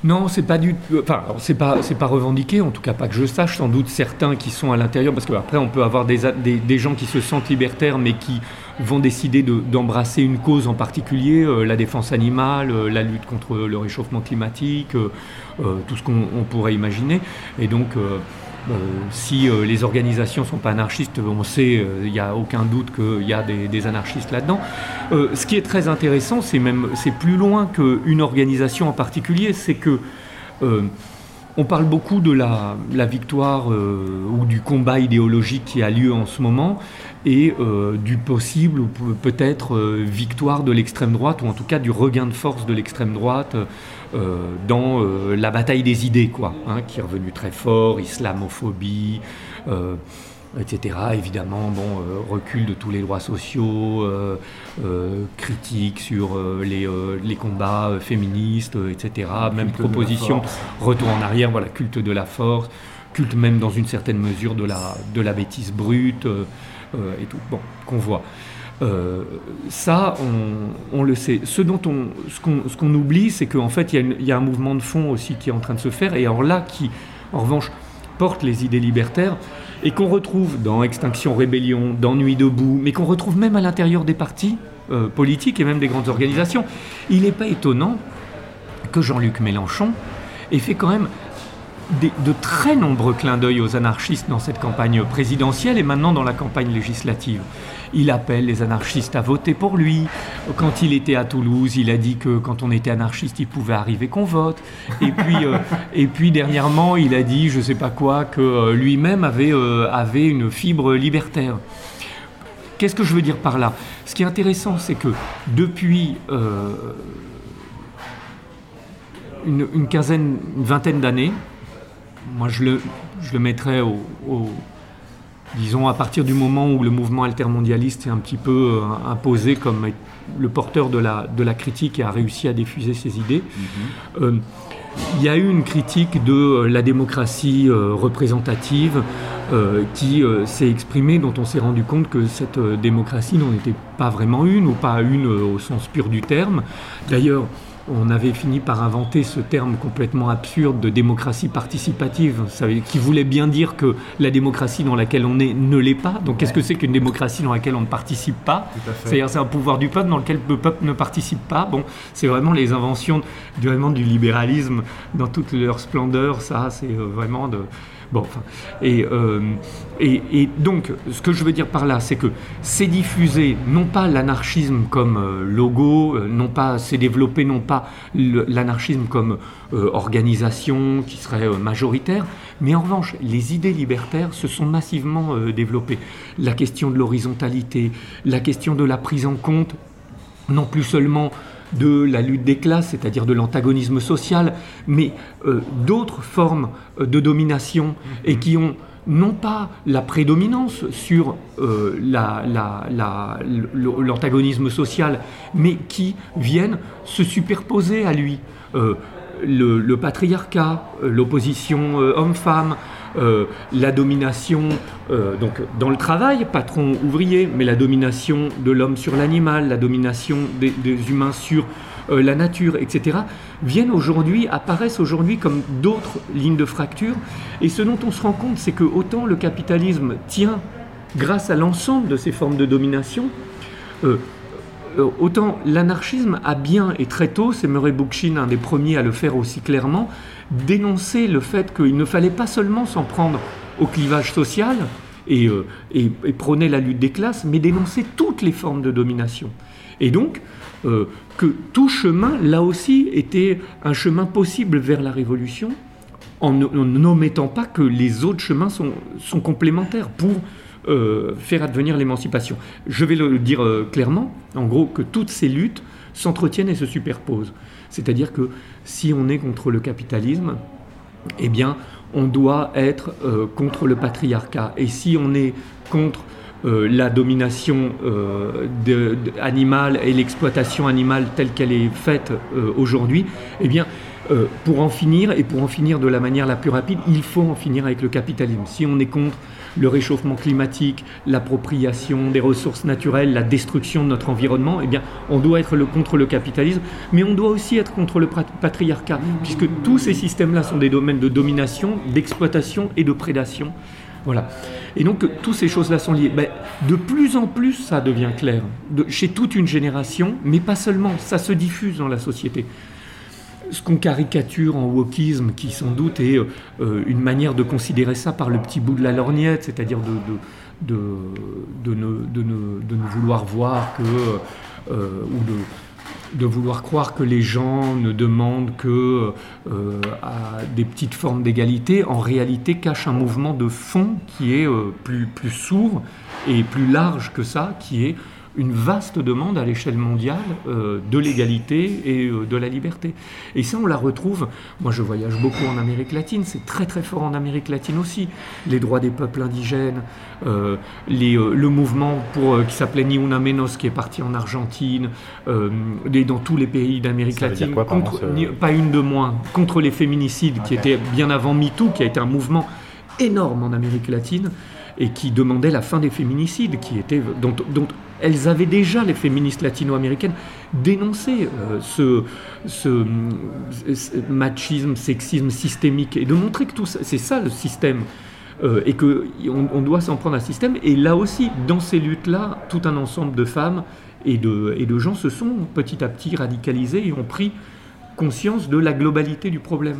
non, c'est pas du, enfin, c'est pas, c'est pas revendiqué, en tout cas pas que je sache. Sans doute certains qui sont à l'intérieur, parce qu'après on peut avoir des, des, gens qui se sentent libertaires, mais qui vont décider d'embrasser une cause en particulier, euh, la défense animale, euh, la lutte contre le réchauffement climatique, euh, tout ce qu'on pourrait imaginer. Et donc euh, si euh, les organisations ne sont pas anarchistes, on sait, euh, il n'y a aucun doute qu'il y a des, anarchistes là-dedans. ce qui est très intéressant, c'est même c'est plus loin qu'une organisation en particulier, c'est que on parle beaucoup de la, victoire ou du combat idéologique qui a lieu en ce moment et du possible ou peut-être victoire de l'extrême droite ou en tout cas du regain de force de l'extrême droite euh, dans euh, la bataille des idées, quoi, hein, qui est revenu très fort, islamophobie, euh, etc. Évidemment, bon, recul de tous les droits sociaux, critique sur les, les, combats féministes, etc. même proposition, retour en arrière, voilà, culte de la force, culte même dans une certaine mesure de la, de la bêtise brute et tout, bon, qu'on voit. Euh, ça, on, le sait. Ce dont on, ce qu'on oublie, c'est qu'en fait, il y, a un mouvement de fond aussi qui est en train de se faire, et alors là, qui, en revanche, porte les idées libertaires, et qu'on retrouve dans Extinction Rébellion, dans Nuit debout, mais qu'on retrouve même à l'intérieur des partis euh, politiques et même des grandes organisations. Il n'est pas étonnant que Jean-Luc Mélenchon ait fait quand même de très nombreux clins d'œil aux anarchistes dans cette campagne présidentielle et maintenant dans la campagne législative. Il appelle les anarchistes à voter pour lui. Quand il était à Toulouse, il a dit que quand on était anarchiste, il pouvait arriver qu'on vote. Et puis, euh, et puis dernièrement, il a dit, je ne sais pas quoi, que euh, lui-même avait, euh, avait une fibre libertaire. Qu'est-ce que je veux dire par là? Ce qui est intéressant, c'est que depuis une, quinzaine, une vingtaine d'années, moi je le, je le mettrais au disons, à partir du moment où le mouvement altermondialiste est un petit peu euh, imposé comme le porteur de la, de la critique et a réussi à diffuser ses idées, mhm. euh, il y a eu une critique de euh, la démocratie représentative qui s'est exprimée, dont on s'est rendu compte que cette démocratie n'en était pas vraiment une, ou pas une au sens pur du terme. D'ailleurs, on avait fini par inventer ce terme complètement absurde de démocratie participative, qui voulait bien dire que la démocratie dans laquelle on est ne l'est pas. Donc qu'est-ce que c'est qu'une démocratie dans laquelle on ne participe pas? C'est-à-dire c'est un pouvoir du peuple dans lequel le peuple ne participe pas. Bon, c'est vraiment les inventions du, vraiment du libéralisme dans toute leur splendeur. Ça, c'est euh, vraiment de Bon, enfin, et, euh, et, et donc, ce que je veux dire par là, c'est que c'est diffusé, non pas l'anarchisme comme euh, logo, euh, non pas, c'est développé non pas l'anarchisme comme organisation qui serait majoritaire, mais en revanche, les idées libertaires se sont massivement développées. La question de l'horizontalité, la question de la prise en compte non plus seulement de la lutte des classes, c'est-à-dire de l'antagonisme social, mais euh, d'autres formes euh, de domination et qui ont non pas la prédominance sur euh, l'antagonisme social, mais qui viennent se superposer à lui. Le, patriarcat, l'opposition homme-femme, euh, la domination euh, donc dans le travail, patron ouvrier, mais la domination de l'homme sur l'animal, la domination des, humains sur euh, la nature, etc., viennent aujourd'hui, apparaissent aujourd'hui comme d'autres lignes de fracture. Et ce dont on se rend compte, c'est que autant le capitalisme tient grâce à l'ensemble de ces formes de domination, autant l'anarchisme a bien, et très tôt, c'est Murray Bookchin, un des premiers à le faire aussi clairement, dénoncé le fait qu'il ne fallait pas seulement s'en prendre au clivage social et, euh, et, prôner la lutte des classes, mais dénoncer toutes les formes de domination. Et donc, euh, que tout chemin, là aussi, était un chemin possible vers la révolution, en n'omettant pas que les autres chemins sont, sont complémentaires pour euh, faire advenir l'émancipation. Je vais le dire euh, clairement, en gros, que toutes ces luttes s'entretiennent et se superposent. C'est-à-dire que si on est contre le capitalisme, eh bien, on doit être euh, contre le patriarcat. Et si on est contre la domination animale et l'exploitation animale telle qu'elle est faite aujourd'hui, eh bien, pour en finir, et pour en finir de la manière la plus rapide, il faut en finir avec le capitalisme. Si on est contre le réchauffement climatique, l'appropriation des ressources naturelles, la destruction de notre environnement, eh bien, on doit être contre le capitalisme, mais on doit aussi être contre le patriarcat, puisque tous ces systèmes-là sont des domaines de domination, d'exploitation et de prédation. Voilà. Et donc, toutes ces choses-là sont liées. Ben, de plus en plus, ça devient clair, chez toute une génération, mais pas seulement, ça se diffuse dans la société ce qu'on caricature en wokisme, qui sans doute est euh, une manière de considérer ça par le petit bout de la lorgnette, c'est-à-dire de, de, de, de ne, de vouloir voir que, euh, ou de, de vouloir croire que les gens ne demandent que euh, à des petites formes d'égalité, en réalité cache un mouvement de fond qui est plus, plus sourd et plus large que ça, qui est une vaste demande à l'échelle mondiale euh, de l'égalité et euh, de la liberté. Et ça, on la retrouve, moi je voyage beaucoup en Amérique latine, c'est très très fort en Amérique latine aussi, les droits des peuples indigènes, euh, les, le mouvement pour, qui s'appelait Ni Una Menos, qui est parti en Argentine, et dans tous les pays d'Amérique latine, quoi, pardon, contre, ce- ni- pas une de moins, contre les féminicides, qui était bien avant MeToo, qui a été un mouvement énorme en Amérique latine et qui demandait la fin des féminicides, qui était, dont, dont elles avaient déjà, les féministes latino-américaines, dénoncé euh, ce, ce, ce machisme, sexisme systémique, et de montrer que tout c'est ça le système, euh, et qu'on on doit s'en prendre à un système. Et là aussi, dans ces luttes-là, tout un ensemble de femmes et de, gens se sont petit à petit radicalisés et ont pris conscience de la globalité du problème.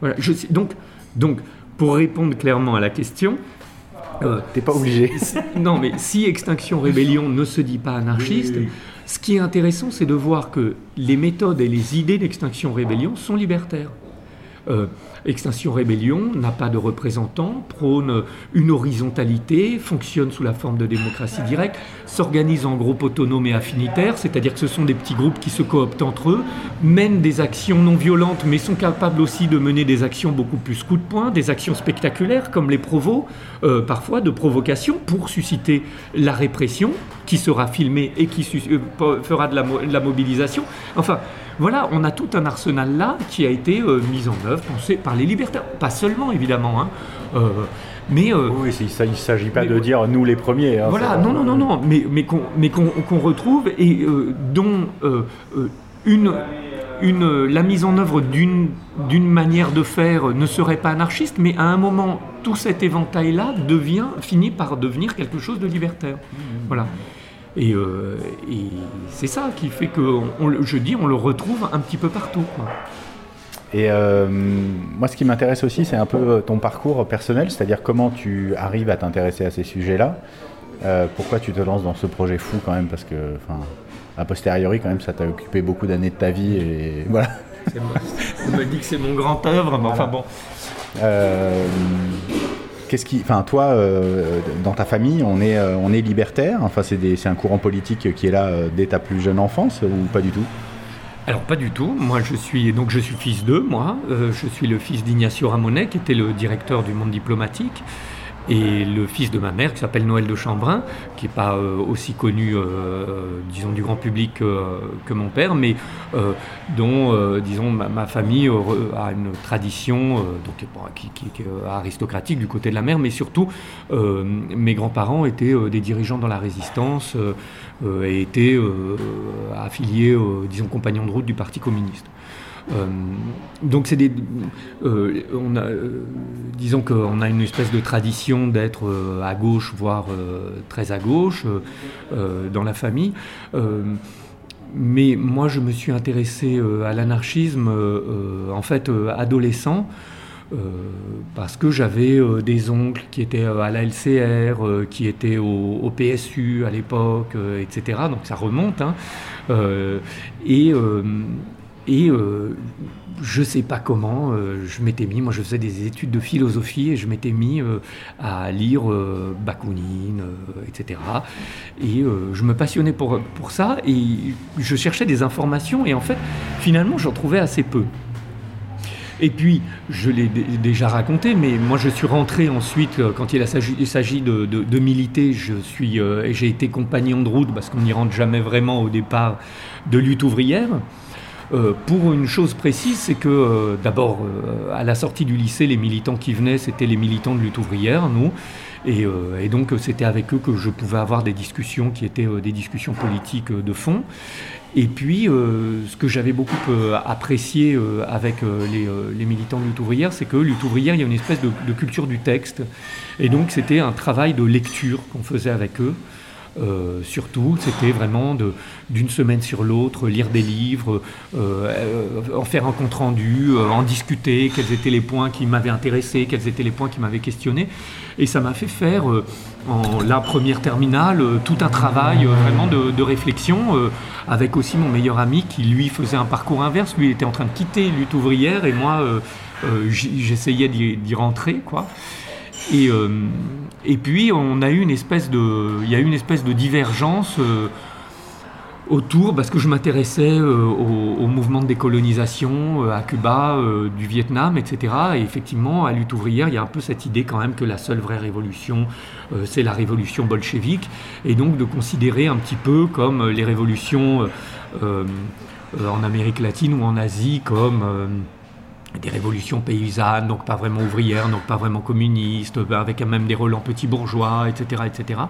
Voilà, je donc, donc, pour répondre clairement à la question, euh, T'es pas obligé. non, mais si Extinction Rébellion ne se dit pas anarchiste, ce qui est intéressant, c'est de voir que les méthodes et les idées d'Extinction Rébellion sont libertaires. Euh, Extinction Rébellion n'a pas de représentants, prône une horizontalité, fonctionne sous la forme de démocratie directe, s'organise en groupes autonomes et affinitaires, c'est-à-dire que ce sont des petits groupes qui se cooptent entre eux, mènent des actions non violentes, mais sont capables aussi de mener des actions beaucoup plus coup de poing, des actions spectaculaires comme les provos, euh, parfois de provocation pour susciter la répression, qui sera filmée et qui euh, fera de la mobilisation. Enfin, voilà, on a tout un arsenal là qui a été euh, mis en œuvre, pensé par les libertaires, pas seulement évidemment, hein, euh, mais euh, Oui, il ne s'agit pas Mais de dire nous les premiers. hein, voilà, non, non, non, non, mais, mais qu'on retrouve et euh, dont une, une, la mise en œuvre d'une manière de faire ne serait pas anarchiste, mais à un moment, tout cet éventail-là devient, finit par devenir quelque chose de libertaire. Voilà. Et, euh, et c'est ça qui fait que, on je dis, on le retrouve un petit peu partout. quoi. Et euh, moi, ce qui m'intéresse aussi, c'est un peu euh, ton parcours personnel, c'est-à-dire comment tu arrives à t'intéresser à ces sujets-là. Euh, pourquoi tu te lances dans ce projet fou quand même Parce que, enfin, a posteriori, quand même, ça t'a occupé beaucoup d'années de ta vie et voilà. On me dit que c'est mon grand œuvre, mais enfin bon. Euh, Qu'est-ce qui, enfin, toi, euh, dans ta famille, on est, euh, on est libertaire? Enfin, c'est un courant politique qui est là euh, dès ta plus jeune enfance ou pas du tout? Alors pas du tout. Moi je suis donc je suis fils d'eux. Moi, je suis le fils d'Ignacio Ramonet qui était le directeur du Monde diplomatique et le fils de ma mère qui s'appelle Noël de Chambrin, qui n'est pas euh, aussi connu, euh, disons, du grand public euh, que mon père, mais euh, dont, euh, disons, ma, famille euh, a une tradition euh, donc, qui, qui- qui est aristocratique du côté de la mère, mais surtout, euh, mes grands-parents étaient euh, des dirigeants dans la résistance euh, euh, et étaient euh, affiliés, euh, disons, compagnons de route du Parti communiste. Euh, donc c'est des, euh, euh, disons qu'on a une espèce de tradition d'être à gauche, voire très à gauche dans la famille. Mais moi, je me suis intéressé à l'anarchisme en fait adolescent. parce que j'avais des oncles qui étaient à la LCR, qui étaient au, PSU à l'époque, etc. Donc ça remonte. hein. Et et euh, je sais pas comment, euh, je m'étais mis, moi je faisais des études de philosophie et je m'étais mis euh, à lire Bakounine, etc. Et je me passionnais pour, pour ça et je cherchais des informations et en fait, finalement, j'en trouvais assez peu. Et puis, je l'ai dé- déjà raconté, mais moi je suis rentré ensuite, quand il s'agit de, de- de militer, j'ai été compagnon de route, parce qu'on n'y rentre jamais vraiment au départ, de lutte ouvrière. Euh, pour une chose précise, c'est que euh, d'abord, euh, à la sortie du lycée, les militants qui venaient, c'était les militants de lutte ouvrière, nous. Et, donc, c'était avec eux que je pouvais avoir des discussions qui étaient des discussions politiques de fond. Et puis, ce que j'avais beaucoup apprécié avec les, militants de lutte ouvrière, c'est que lutte ouvrière, il y a une espèce de culture du texte. Et donc, c'était un travail de lecture qu'on faisait avec eux. Euh, surtout, c'était vraiment d'une semaine sur l'autre, lire des livres, euh, euh, en faire un compte rendu, en discuter, quels étaient les points qui m'avaient intéressé, quels étaient les points qui m'avaient questionné. Et ça m'a fait faire, en la première terminale, tout un travail vraiment de, réflexion, avec aussi mon meilleur ami qui, lui, faisait un parcours inverse. Lui, était en train de quitter lutte ouvrière, et moi, j'essayais d'y rentrer, quoi. Et, euh, et puis on a eu une espèce de, il y a eu une espèce de divergence euh, autour, parce que je m'intéressais euh, au, mouvement de décolonisation à Cuba, du Vietnam, etc. Et effectivement, à lutte ouvrière, il y a un peu cette idée quand même que la seule vraie révolution, c'est la révolution bolchevique, et donc de considérer un petit peu comme les révolutions en Amérique latine ou en Asie comme des révolutions paysannes, donc pas vraiment ouvrières, donc pas vraiment communistes, ben, avec même des relents petits bourgeois, etc. etc.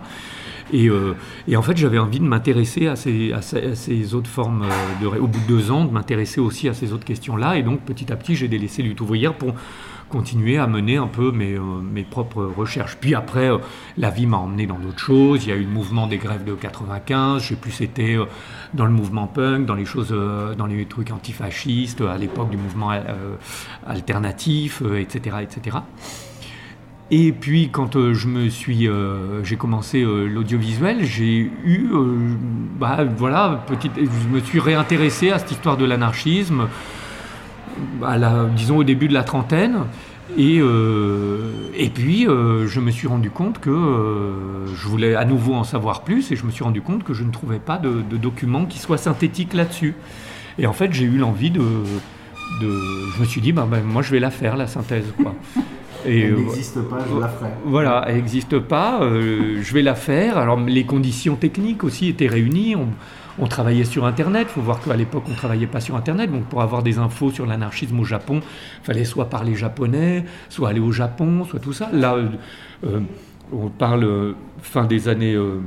Et, euh, et en fait, j'avais envie de m'intéresser à ces, à ces- autres formes, euh, au bout de deux ans, de m'intéresser aussi à ces autres questions-là. Et donc, petit à petit, j'ai délaissé lutte ouvrière pour continuer à mener un peu mes, euh, mes propres recherches. Puis après, euh, la vie m'a emmené dans d'autres choses. Il y a eu le mouvement des grèves de 95. J'ai plus été euh, dans le mouvement punk, dans les choses, dans les trucs antifascistes, à l'époque du mouvement alternatif, etc., etc. Et puis quand je me suis, j'ai commencé l'audiovisuel, j'ai eu, bah, voilà, petite, je me suis réintéressé à cette histoire de l'anarchisme, à la, disons au début de la trentaine. Et, euh, et puis, euh, je me suis rendu compte que euh, je voulais à nouveau en savoir plus, et je me suis rendu compte que je ne trouvais pas de, de documents qui soient synthétiques là-dessus. Et en fait, j'ai eu l'envie de, de, je me suis dit, bah, bah, moi, je vais la faire la synthèse, quoi. Et, euh, pas, je la ferai. voilà, elle n'existe pas. je vais la faire. Alors, les conditions techniques aussi étaient réunies. On, on travaillait sur Internet. Il faut voir qu'à l'époque, on ne travaillait pas sur Internet. Donc, pour avoir des infos sur l'anarchisme au Japon, il fallait soit parler japonais, soit aller au Japon, soit tout ça. Là, euh, euh, on parle euh, fin des années euh,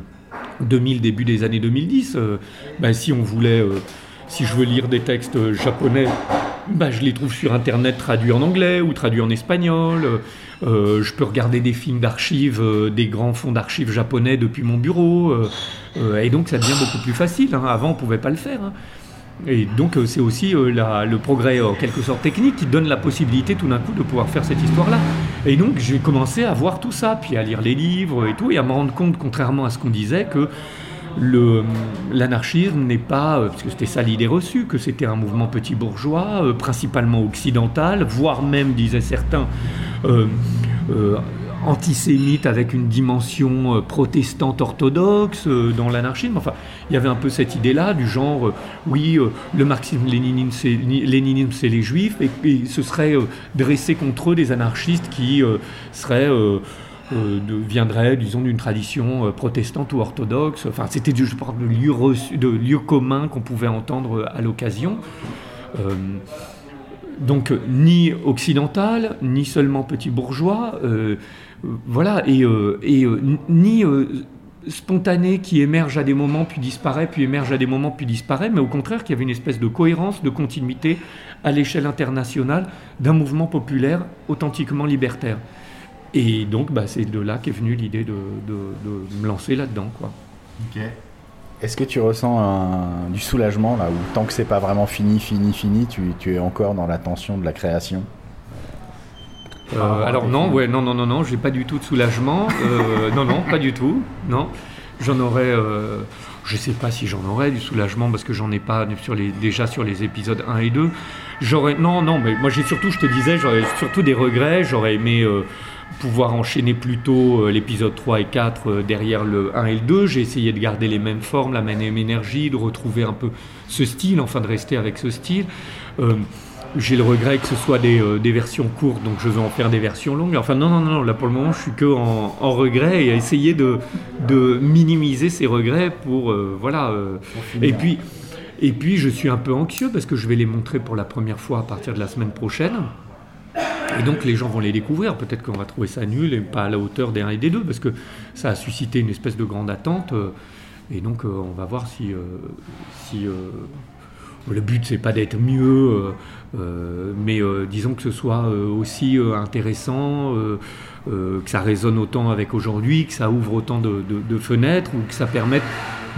2000, début des années 2010. euh, ben, si on voulait. si je veux lire des textes japonais, bah, je les trouve sur Internet traduits en anglais ou traduits en espagnol. Euh, je peux regarder des films d'archives, euh, des grands fonds d'archives japonais depuis mon bureau. Euh, et donc ça devient beaucoup plus facile. hein. Avant, on ne pouvait pas le faire. hein. Et donc c'est aussi le progrès en quelque sorte technique qui donne la possibilité tout d'un coup de pouvoir faire cette histoire-là. Et donc j'ai commencé à voir tout ça, puis à lire les livres et tout, et à me rendre compte, contrairement à ce qu'on disait, que l'anarchisme n'est pas, euh, parce que c'était ça l'idée reçue, que c'était un mouvement petit bourgeois, euh, principalement occidental, voire même, disaient certains, euh, antisémite avec une dimension protestante orthodoxe dans l'anarchisme. Enfin, il y avait un peu cette idée-là du genre, oui, le marxisme-léninisme, c'est les juifs, et, ce serait dressé contre eux des anarchistes qui seraient... euh, de- viendraient, disons, d'une tradition euh, protestante ou orthodoxe. Enfin, c'était du- parle de de lieux communs qu'on pouvait entendre euh, à l'occasion. Euh, donc ni occidental, ni seulement petit bourgeois, voilà, et, et ni spontané qui émerge à des moments puis disparaît, puis émerge à des moments puis disparaît, mais au contraire qu'il y avait une espèce de cohérence, de continuité à l'échelle internationale d'un mouvement populaire authentiquement libertaire. Et donc bah, c'est de là qu'est venue l'idée de, de- de me lancer là-dedans. quoi. Est-ce que tu ressens un- du soulagement là, où tant que c'est pas vraiment fini, fini, fini, tu, tu es encore dans la tension de la création? Euh, alors non, ouais, non, non, non, non, j'ai pas du tout de soulagement. Euh, non, non, pas du tout. Non, j'en aurais. euh, je sais pas si j'en aurais du soulagement parce que j'en ai pas sur les, déjà sur les épisodes 1 et 2. J'aurais. Non, non, mais moi j'ai surtout, je te disais, j'aurais surtout des regrets. J'aurais aimé. Pouvoir enchaîner plutôt euh, l'épisode 3 et 4 euh, derrière le 1 et le 2. J'ai essayé de garder les mêmes formes, la même énergie, de retrouver un peu ce style, enfin de rester avec ce style. Euh, j'ai le regret que ce soit des, euh, des versions courtes, donc je veux en faire des versions longues. Enfin, non, non, non, là pour le moment, je suis que en, en regret et à essayer de, de minimiser ces regrets pour. euh, voilà. et puis. Et puis je suis un peu anxieux parce que je vais les montrer pour la première fois à partir de la semaine prochaine. Et donc les gens vont les découvrir. Peut-être qu'on va trouver ça nul et pas à la hauteur des 1 et des 2 parce que ça a suscité une espèce de grande attente. euh, Et donc euh, on va voir si, euh, si le but c'est pas d'être mieux, mais disons que ce soit aussi intéressant, que ça résonne autant avec aujourd'hui, que ça ouvre autant de fenêtres ou que ça permette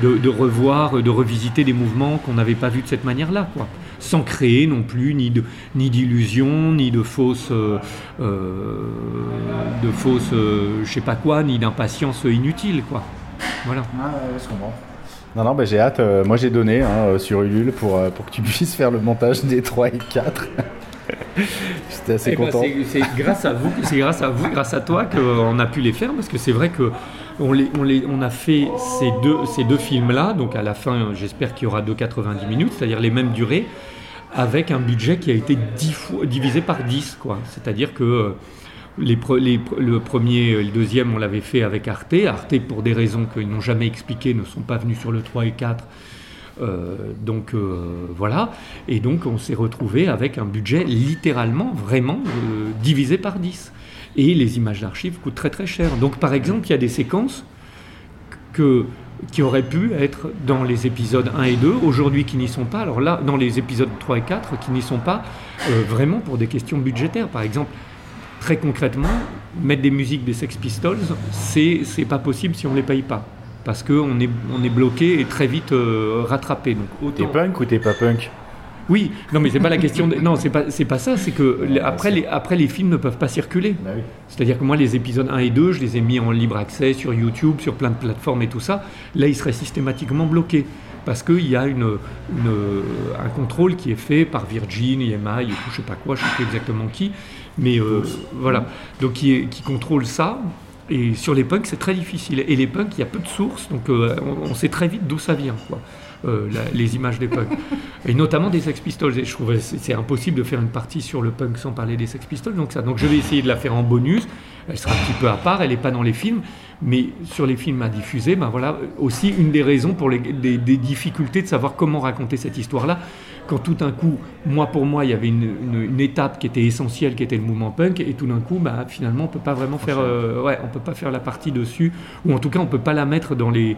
de, de revoir, de revisiter des mouvements qu'on n'avait pas vus de cette manière-là, quoi. Sans créer non plus ni de ni d'illusions, ni de fausses, euh, euh, de fausses, euh, je sais pas quoi, ni d'impatience inutile, quoi. Voilà. Non, non, bah, j'ai hâte. moi, j'ai donné hein, sur Ulule pour, pour que tu puisses faire le montage des 3 et 4. J'étais assez Eh ben, content. c'est- c'est grâce à vous, c'est grâce à vous, grâce à toi qu'on a pu les faire parce que c'est vrai que on, les, on, les- on a fait ces deux, ces deux films-là. Donc à la fin, j'espère qu'il y aura 2,90 minutes, c'est-à-dire les mêmes durées, avec un budget qui a été divisé par 10. quoi. C'est-à-dire que euh, les le premier et le deuxième, on l'avait fait avec Arte. Arte, pour des raisons qu'ils n'ont jamais expliquées, ne sont pas venus sur le 3 et 4. Euh, donc euh, voilà, et donc on s'est retrouvé avec un budget littéralement, vraiment divisé par 10. Et les images d'archives coûtent très très cher. Donc par exemple, il y a des séquences que, qui auraient pu être dans les épisodes 1 et 2, aujourd'hui qui n'y sont pas. Alors là, dans les épisodes 3 et 4 qui n'y sont pas, euh, vraiment pour des questions budgétaires. Par exemple, très concrètement, mettre des musiques des Sex Pistols, c'est c'est pas possible si on les paye pas. Parce qu'on est, on est bloqué et très vite euh, rattrapé. Donc T'es autant... punk ou t'es pas punk? Oui, non mais c'est pas la question. De... Non, c'est pas, c'est pas ça. C'est que après, les, après les films ne peuvent pas circuler. Bah oui. C'est-à-dire que moi, les épisodes 1 et 2, je les ai mis en libre accès sur YouTube, sur plein de plateformes et tout ça. Là, ils seraient systématiquement bloqués. Parce qu'il y a une, une- un contrôle qui est fait par Virgin, EMI, tout, je sais pas quoi, je sais plus exactement qui. Mais euh, voilà. Donc, qui, est- qui contrôle ça. Et sur les punks, c'est très difficile. Et les punks, il y a peu de sources, donc euh, on, on sait très vite d'où ça vient, quoi. Euh, la- les images des punks. Et notamment des Sex Pistols. Et je trouve que c'est c'est impossible de faire une partie sur le punk sans parler des Sex Pistols. Donc, ça. donc je vais essayer de la faire en bonus elle sera un petit peu à part, elle n'est pas dans les films, mais sur les films à diffuser, ben voilà aussi une des raisons pour les, des, des difficultés de savoir comment raconter cette histoire-là quand tout d'un coup, moi pour moi, il y avait une, étape qui était essentielle, qui était le mouvement punk, et tout d'un coup, bah, finalement, on peut pas vraiment faire, euh, ouais, on peut pas faire la partie dessus, ou en tout cas, on peut pas la mettre dans les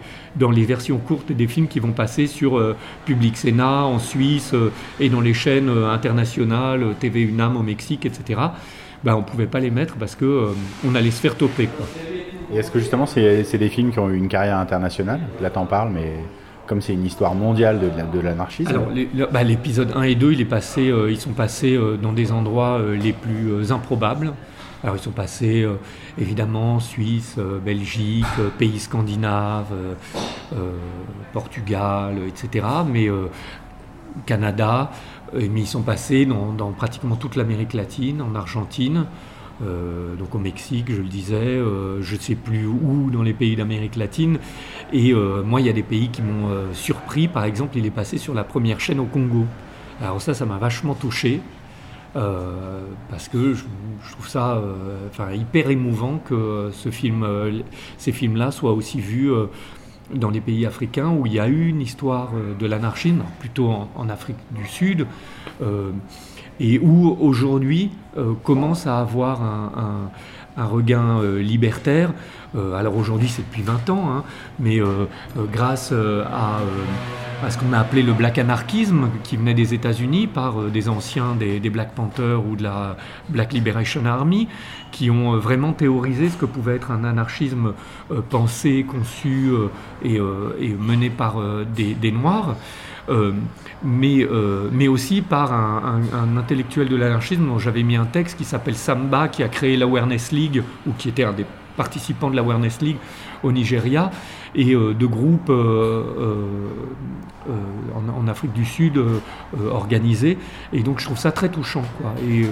versions courtes des films qui vont passer sur euh, Public Sénat en Suisse euh, et dans les chaînes internationales, TV UNAM au Mexique, etc. Bah, on pouvait pas les mettre parce que on allait se faire toper. Est-ce que justement, c'est des films qui ont eu une carrière internationale? Là, t'en parles, mais comme c'est une histoire mondiale de, l'anarchisme. Alors bah, l'épisode 1 et 2, il est passé, euh, ils sont passés euh, dans des endroits euh, les plus improbables. Alors ils sont passés évidemment Suisse, Belgique, pays scandinaves, Portugal, etc. Mais Canada, mais ils sont passés dans pratiquement toute l'Amérique latine, en Argentine. Euh, donc au Mexique, je le disais, euh, je ne sais plus où dans les pays d'Amérique latine. Et euh, moi, il y a des pays qui m'ont surpris. Par exemple, il est passé sur la première chaîne au Congo. Alors ça, ça m'a vachement touché. parce que je, trouve ça hyper émouvant que ce film, ces films-là soient aussi vus dans les pays africains où il y a eu une histoire de l'anarchisme, plutôt en, Afrique du Sud et où aujourd'hui euh, commence à avoir un, regain euh, libertaire. Euh, alors aujourd'hui c'est depuis 20 ans, hein, mais grâce à, ce qu'on a appelé le black anarchisme qui venait des États-Unis par des anciens des, Black Panthers ou de la Black Liberation Army, qui ont vraiment théorisé ce que pouvait être un anarchisme pensé, conçu et, mené par des Noirs. Euh, mais, euh, mais aussi par un, intellectuel de l'anarchisme dont j'avais mis un texte qui s'appelle Samba, qui a créé l'Awareness League, ou qui était un des participants de l'Awareness League au Nigeria, et euh, de groupes en, Afrique du Sud organisés. Et donc je trouve ça très touchant. Quoi. Et,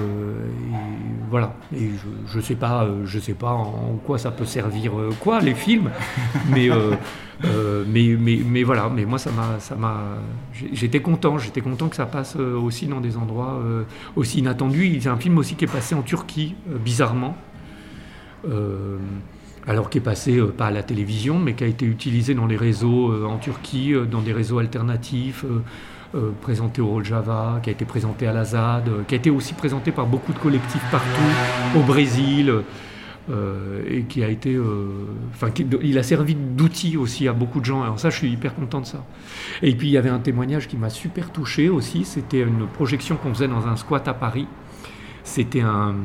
voilà. Et je ne sais, pas, je sais pas en quoi ça peut servir, quoi, les films, mais euh, mais, mais, mais, voilà, mais moi ça m'a, ça m'a, j'étais content, j'étais content que ça passe euh, aussi dans des endroits euh, aussi inattendus. Il y a un film aussi qui est passé en Turquie, bizarrement, alors qui est passé pas à la télévision, mais qui a été utilisé dans les réseaux en Turquie, dans des réseaux alternatifs. présenté au Rojava, qui a été présenté à la ZAD, qui a été aussi présenté par beaucoup de collectifs partout, au Brésil. Euh, et qui a été, euh, enfin, il a servi d'outil aussi à beaucoup de gens. Alors ça, je suis hyper content de ça. Et puis il y avait un témoignage qui m'a super touché aussi. C'était une projection qu'on faisait dans un squat à Paris. C'était un,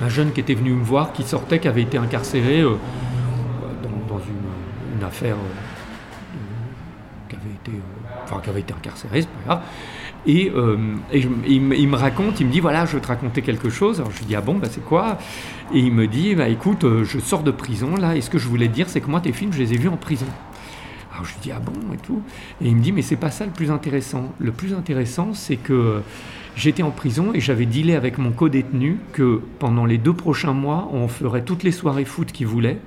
un, jeune qui était venu me voir, qui sortait, qui avait été incarcéré euh, dans, une, affaire qui avait été, enfin, qui avait été incarcéré, c'est pas grave. Et, euh, il, me raconte, il me dit voilà, je veux te raconter quelque chose. Alors je lui dis ah bon, bah, c'est quoi? Et il me dit bah écoute, euh, je sors de prison là, et ce que je voulais te dire, c'est que moi tes films, je les ai vus en prison. Alors je lui dis ah bon et tout? Et il me dit mais c'est pas ça le plus intéressant. Le plus intéressant, c'est que j'étais en prison et j'avais dealé avec mon co-détenu que pendant les deux prochains mois, on ferait toutes les soirées foot qu'il voulait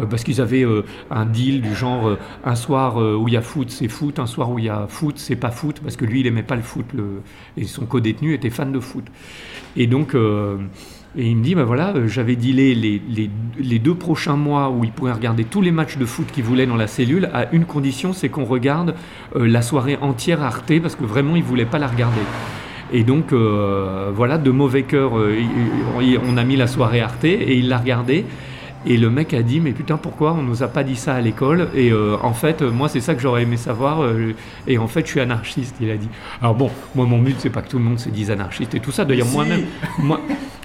euh, parce qu'ils avaient euh, un deal du genre euh, un soir où il y a foot, c'est foot, un soir où il y a foot, c'est pas foot, parce que lui, il aimait pas le foot, et son co-détenu était fan de foot. Et donc, il me dit, ben voilà, j'avais dealé les, les, deux prochains mois où il pourrait regarder tous les matchs de foot qu'il voulait dans la cellule, à une condition, c'est qu'on regarde la soirée entière Arte, parce que vraiment, il voulait pas la regarder. Et donc, voilà, de mauvais cœur, on a mis la soirée Arte, et il l'a regardée. Et le mec a dit, mais putain, pourquoi on nous a pas dit ça à l'école Et euh, en fait, moi, c'est ça que j'aurais aimé savoir. Euh, et en fait, je suis anarchiste, il a dit. Alors bon, moi, mon but, c'est pas que tout le monde se dise anarchiste et tout ça. D'ailleurs, moi-même, moi,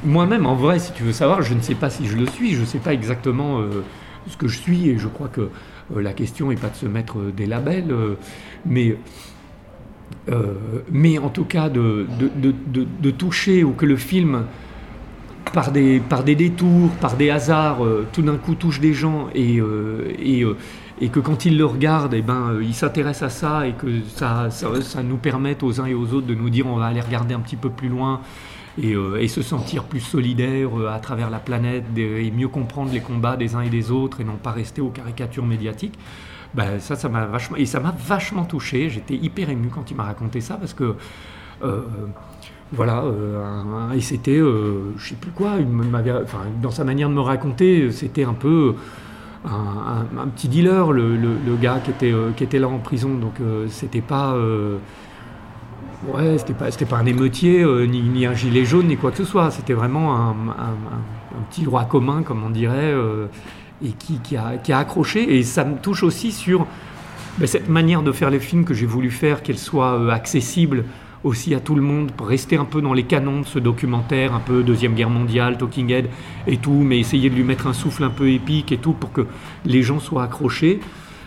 moi-même, en vrai, si tu veux savoir, je ne sais pas si je le suis. Je ne sais pas exactement euh, ce que je suis. Et je crois que la question n'est pas de se mettre des labels, mais mais en tout cas de, de, de, toucher ou que le film par des, par des détours, par des hasards, euh, tout d'un coup touche des gens et, euh, et, euh, et, que quand ils le regardent, et eh ben, ils s'intéressent à ça et que ça, ça, nous permette aux uns et aux autres de nous dire on va aller regarder un petit peu plus loin et, et se sentir plus solidaires à travers la planète et mieux comprendre les combats des uns et des autres et non pas rester aux caricatures médiatiques. Ben, ça, ça m'a vachement, et ça m'a vachement touché. J'étais hyper ému quand il m'a raconté ça parce que Voilà, euh, et c'était, euh, je sais plus quoi, il dans sa manière de me raconter, c'était un peu un, petit dealer, le, le- gars qui était, euh, qui était là en prison. Donc euh, c'était pas, euh, ouais, c'était pas, c'était pas un émeutier, euh, ni, ni un gilet jaune, ni quoi que ce soit. C'était vraiment un, petit droit commun, comme on dirait, euh, et qui, a, accroché. Et ça me touche aussi sur ben, cette manière de faire les films que j'ai voulu faire, qu'elle soit euh, accessible aussi à tout le monde, pour rester un peu dans les canons de ce documentaire, un peu Deuxième Guerre mondiale, Talking Head et tout, mais essayer de lui mettre un souffle un peu épique et tout pour que les gens soient accrochés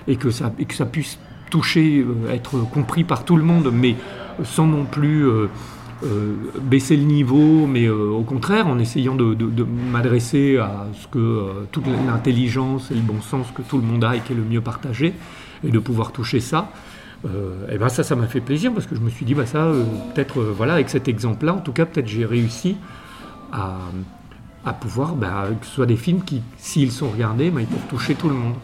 et que ça, et que ça puisse toucher, euh, être compris par tout le monde, mais sans non plus euh, euh, baisser le niveau, mais euh, au contraire en essayant de, m'adresser à ce que euh, toute l'intelligence et le bon sens que tout le monde a et qui est le mieux partagé, et de pouvoir toucher ça. Et ben ça, ça m'a fait plaisir parce que je me suis dit, bah ça, peut-être, voilà, avec cet exemple-là, en tout cas, peut-être j'ai réussi à, à pouvoir, bah, que ce soit des films qui, s'ils sont regardés, bah, ils peuvent toucher tout le monde.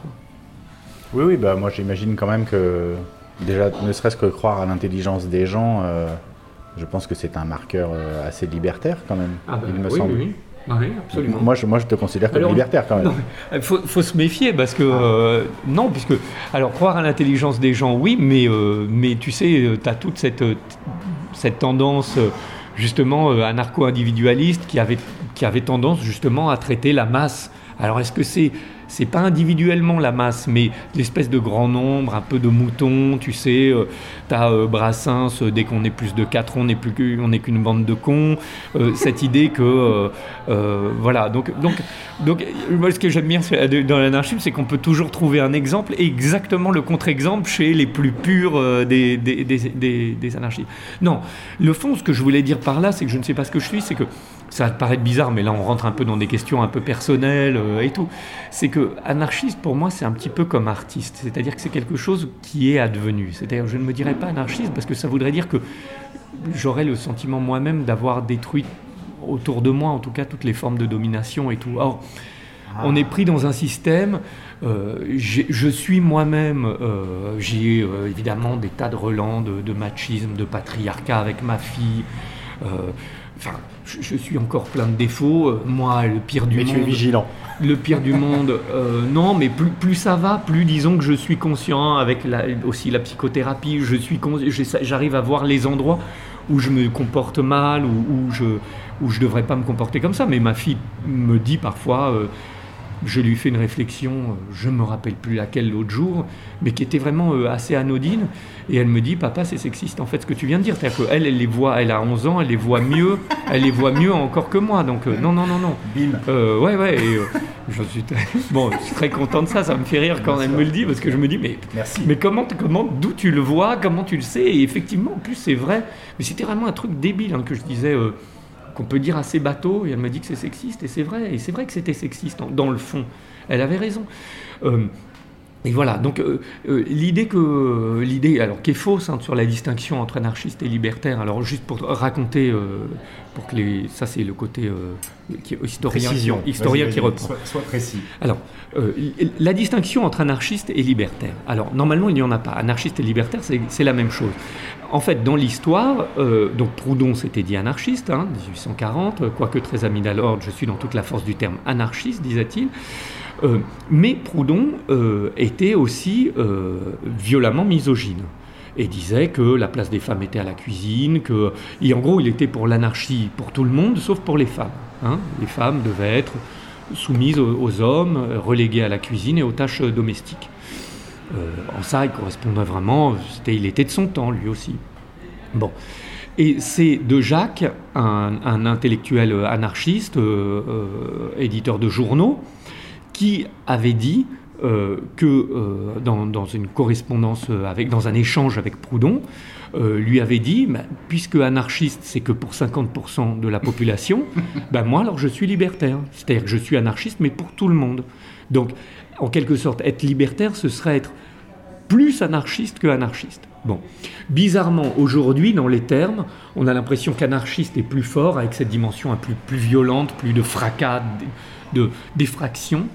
Oui, oui, bah moi j'imagine quand même que déjà, ne serait-ce que croire à l'intelligence des gens, je pense que c'est un marqueur euh, assez libertaire quand même, Ah bah, il me oui, semble. oui, oui. Oui, absolument. Moi je, moi je te considère comme Alors, libertaire quand même. Il faut, faut se méfier parce que euh, non, puisque alors croire à l'intelligence des gens, oui, mais euh, mais tu sais, tu as toute cette cette tendance justement anarcho-individualiste qui avait qui avait tendance justement à traiter la masse. Alors est-ce que c'est c'est pas individuellement la masse, mais l'espèce de grand nombre, un peu de moutons, tu sais. Euh, T'as euh, Brassens, euh, dès qu'on est plus de quatre, on n'est plus on n'est qu'une bande de cons. Euh, cette idée que voilà. Donc donc donc moi ce que j'aime bien dans l'anarchisme, c'est qu'on peut toujours trouver un exemple et exactement le contre-exemple chez les plus purs des, des, des, des- des anarchistes. Non, le fond, ce que je voulais dire par là, c'est que je ne sais pas ce que je suis, c'est que ça va te paraître bizarre, mais là on rentre un peu dans des questions un peu personnelles euh, et tout. C'est que anarchiste pour moi c'est un petit peu comme artiste, c'est-à-dire que c'est quelque chose qui est advenu. C'est-à-dire je ne me dirais pas anarchiste parce que ça voudrait dire que j'aurais le sentiment moi-même d'avoir détruit autour de moi en tout cas toutes les formes de domination et tout. Or, on est pris dans un système. euh, je suis moi-même, euh, j'ai euh, évidemment des tas de relents de, de machisme, de patriarcat avec ma fille. Enfin, je, je suis encore plein de défauts. euh, moi, le pire du Mais monde. tu es vigilant. Le pire du monde, euh, non, mais plus, plus ça va, plus disons que je suis conscient avec la- aussi la psychothérapie, je suis j'arrive à voir les endroits où je me comporte mal, où, où je où je devrais pas me comporter comme ça. Mais ma fille me dit parfois, euh, je lui fais une réflexion, euh, je me rappelle plus laquelle l'autre jour, mais qui était vraiment euh, assez anodine, et elle me dit, papa, c'est sexiste en fait ce que tu viens de dire, c'est-à-dire qu'elle, elle les voit, elle a 11 ans, elle les voit mieux, elle les voit mieux encore que moi, donc euh, non, non, non, non. Bim. Euh, ouais, ouais. Et, euh, je suis très... bon, je suis très content de ça. Ça me fait rire quand elle me le dit parce que je me dis, mais, Merci. mais comment, comment, d'où tu le vois, comment tu le sais? Et effectivement, en plus, c'est vrai. Mais c'était vraiment un truc débile hein, que je disais. Qu'on peut dire assez bateau, et elle me dit que c'est sexiste, et c'est vrai, et c'est vrai que c'était sexiste dans le fond. Elle avait raison. Euh, et voilà, donc euh, euh, l'idée que l'idée alors qui est fausse hein, sur la distinction entre anarchiste et libertaire. Alors juste pour raconter, euh, pour que les ça c'est le côté euh, qui, historien, Précision. historien qui reprend. Sois, sois précis. Alors, euh, la distinction entre anarchiste et libertaire. Alors, normalement, il n'y en a pas. Anarchiste et libertaire, c'est la même chose. En fait, dans l'histoire, euh, donc Proudhon s'était dit anarchiste, hein, 1840, euh, quoique très ami d'Alord, je suis dans toute la force du terme anarchiste, disait-il. Euh, mais Proudhon euh, était aussi euh, violemment misogyne et disait que la place des femmes était à la cuisine, que, et en gros, il était pour l'anarchie pour tout le monde, sauf pour les femmes. hein. Les femmes devaient être soumises aux, hommes, reléguées à la cuisine et aux tâches domestiques. En ça, il correspondait vraiment, il était de son temps, lui aussi. Bon. Et c'est de Jacques, un, intellectuel anarchiste, éditeur de journaux, qui avait dit euh, que euh, dans, dans une correspondance euh, avec, dans un échange avec Proudhon, euh, lui avait dit, bah, puisque anarchiste c'est que pour 50% de la population, bah, moi alors je suis libertaire, c'est-à-dire que je suis anarchiste mais pour tout le monde. Donc en quelque sorte être libertaire ce serait être plus anarchiste que anarchiste. Bon, bizarrement, aujourd'hui, dans les termes, on a l'impression qu'anarchiste est plus fort, avec cette dimension un plus, plus violente, plus de fracas, de d'effraction.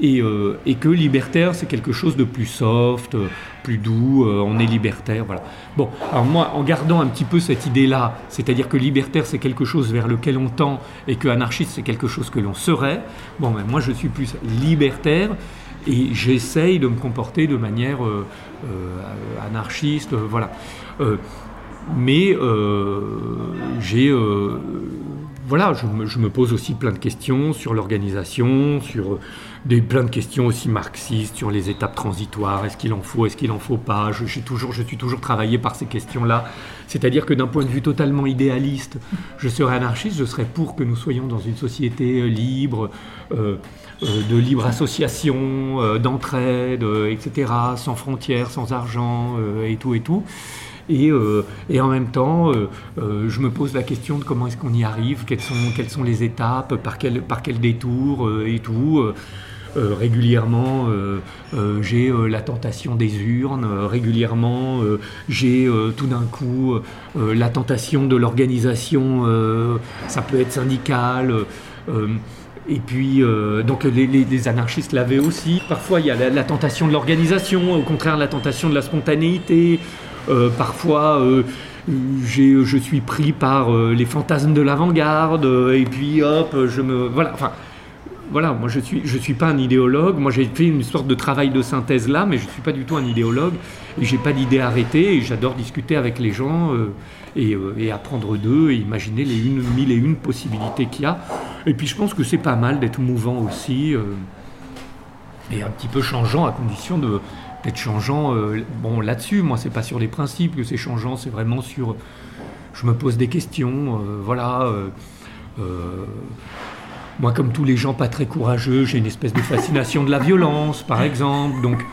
Et, euh, et, que libertaire, c'est quelque chose de plus soft, euh, plus doux, euh, on est libertaire, voilà. Bon, alors moi, en gardant un petit peu cette idée-là, c'est-à-dire que libertaire, c'est quelque chose vers lequel on tend, et que anarchiste, c'est quelque chose que l'on serait, bon, ben, moi, je suis plus libertaire, et j'essaye de me comporter de manière anarchiste, voilà. mais j'ai voilà, je me, pose aussi plein de questions sur l'organisation, sur des, plein de questions aussi marxistes sur les étapes transitoires, est-ce qu'il en faut, est-ce qu'il en faut pas? Je, suis toujours, je travaillé par ces questions-là. C'est-à-dire que d'un point de vue totalement idéaliste, je serais anarchiste, je serais pour que nous soyons dans une société euh, libre, euh, euh, de libre association, d'entraide, etc., sans frontières, sans argent, et tout et tout. Et, et, en même temps, je me pose la question de comment est-ce qu'on y arrive, quelles sont, les étapes, par quel, détour et tout. Euh, régulièrement, euh, euh, j'ai la tentation des urnes, régulièrement, j'ai tout d'un coup la tentation de l'organisation, ça peut être syndical. Et puis, donc les, anarchistes l'avaient aussi. Parfois, il y a la, tentation de l'organisation, au contraire, la tentation de la spontanéité. Parfois, je suis pris par les fantasmes de l'avant-garde. et puis, hop, je me. Voilà. Enfin, voilà, moi je suis, je suis pas un idéologue, moi j'ai fait une sorte de travail de synthèse là, mais je ne suis pas du tout un idéologue, et j'ai pas d'idée arrêtée, et j'adore discuter avec les gens, euh, euh, et, apprendre d'eux, et imaginer les une, mille et une possibilités qu'il y a. Et puis je pense que c'est pas mal d'être mouvant aussi, euh, et un petit peu changeant, à condition de, d'être changeant, bon là-dessus, moi c'est pas sur les principes que c'est changeant, c'est vraiment sur... Je me pose des questions, voilà moi, comme tous les gens pas très courageux, j'ai une espèce de fascination de la violence, par exemple. Donc,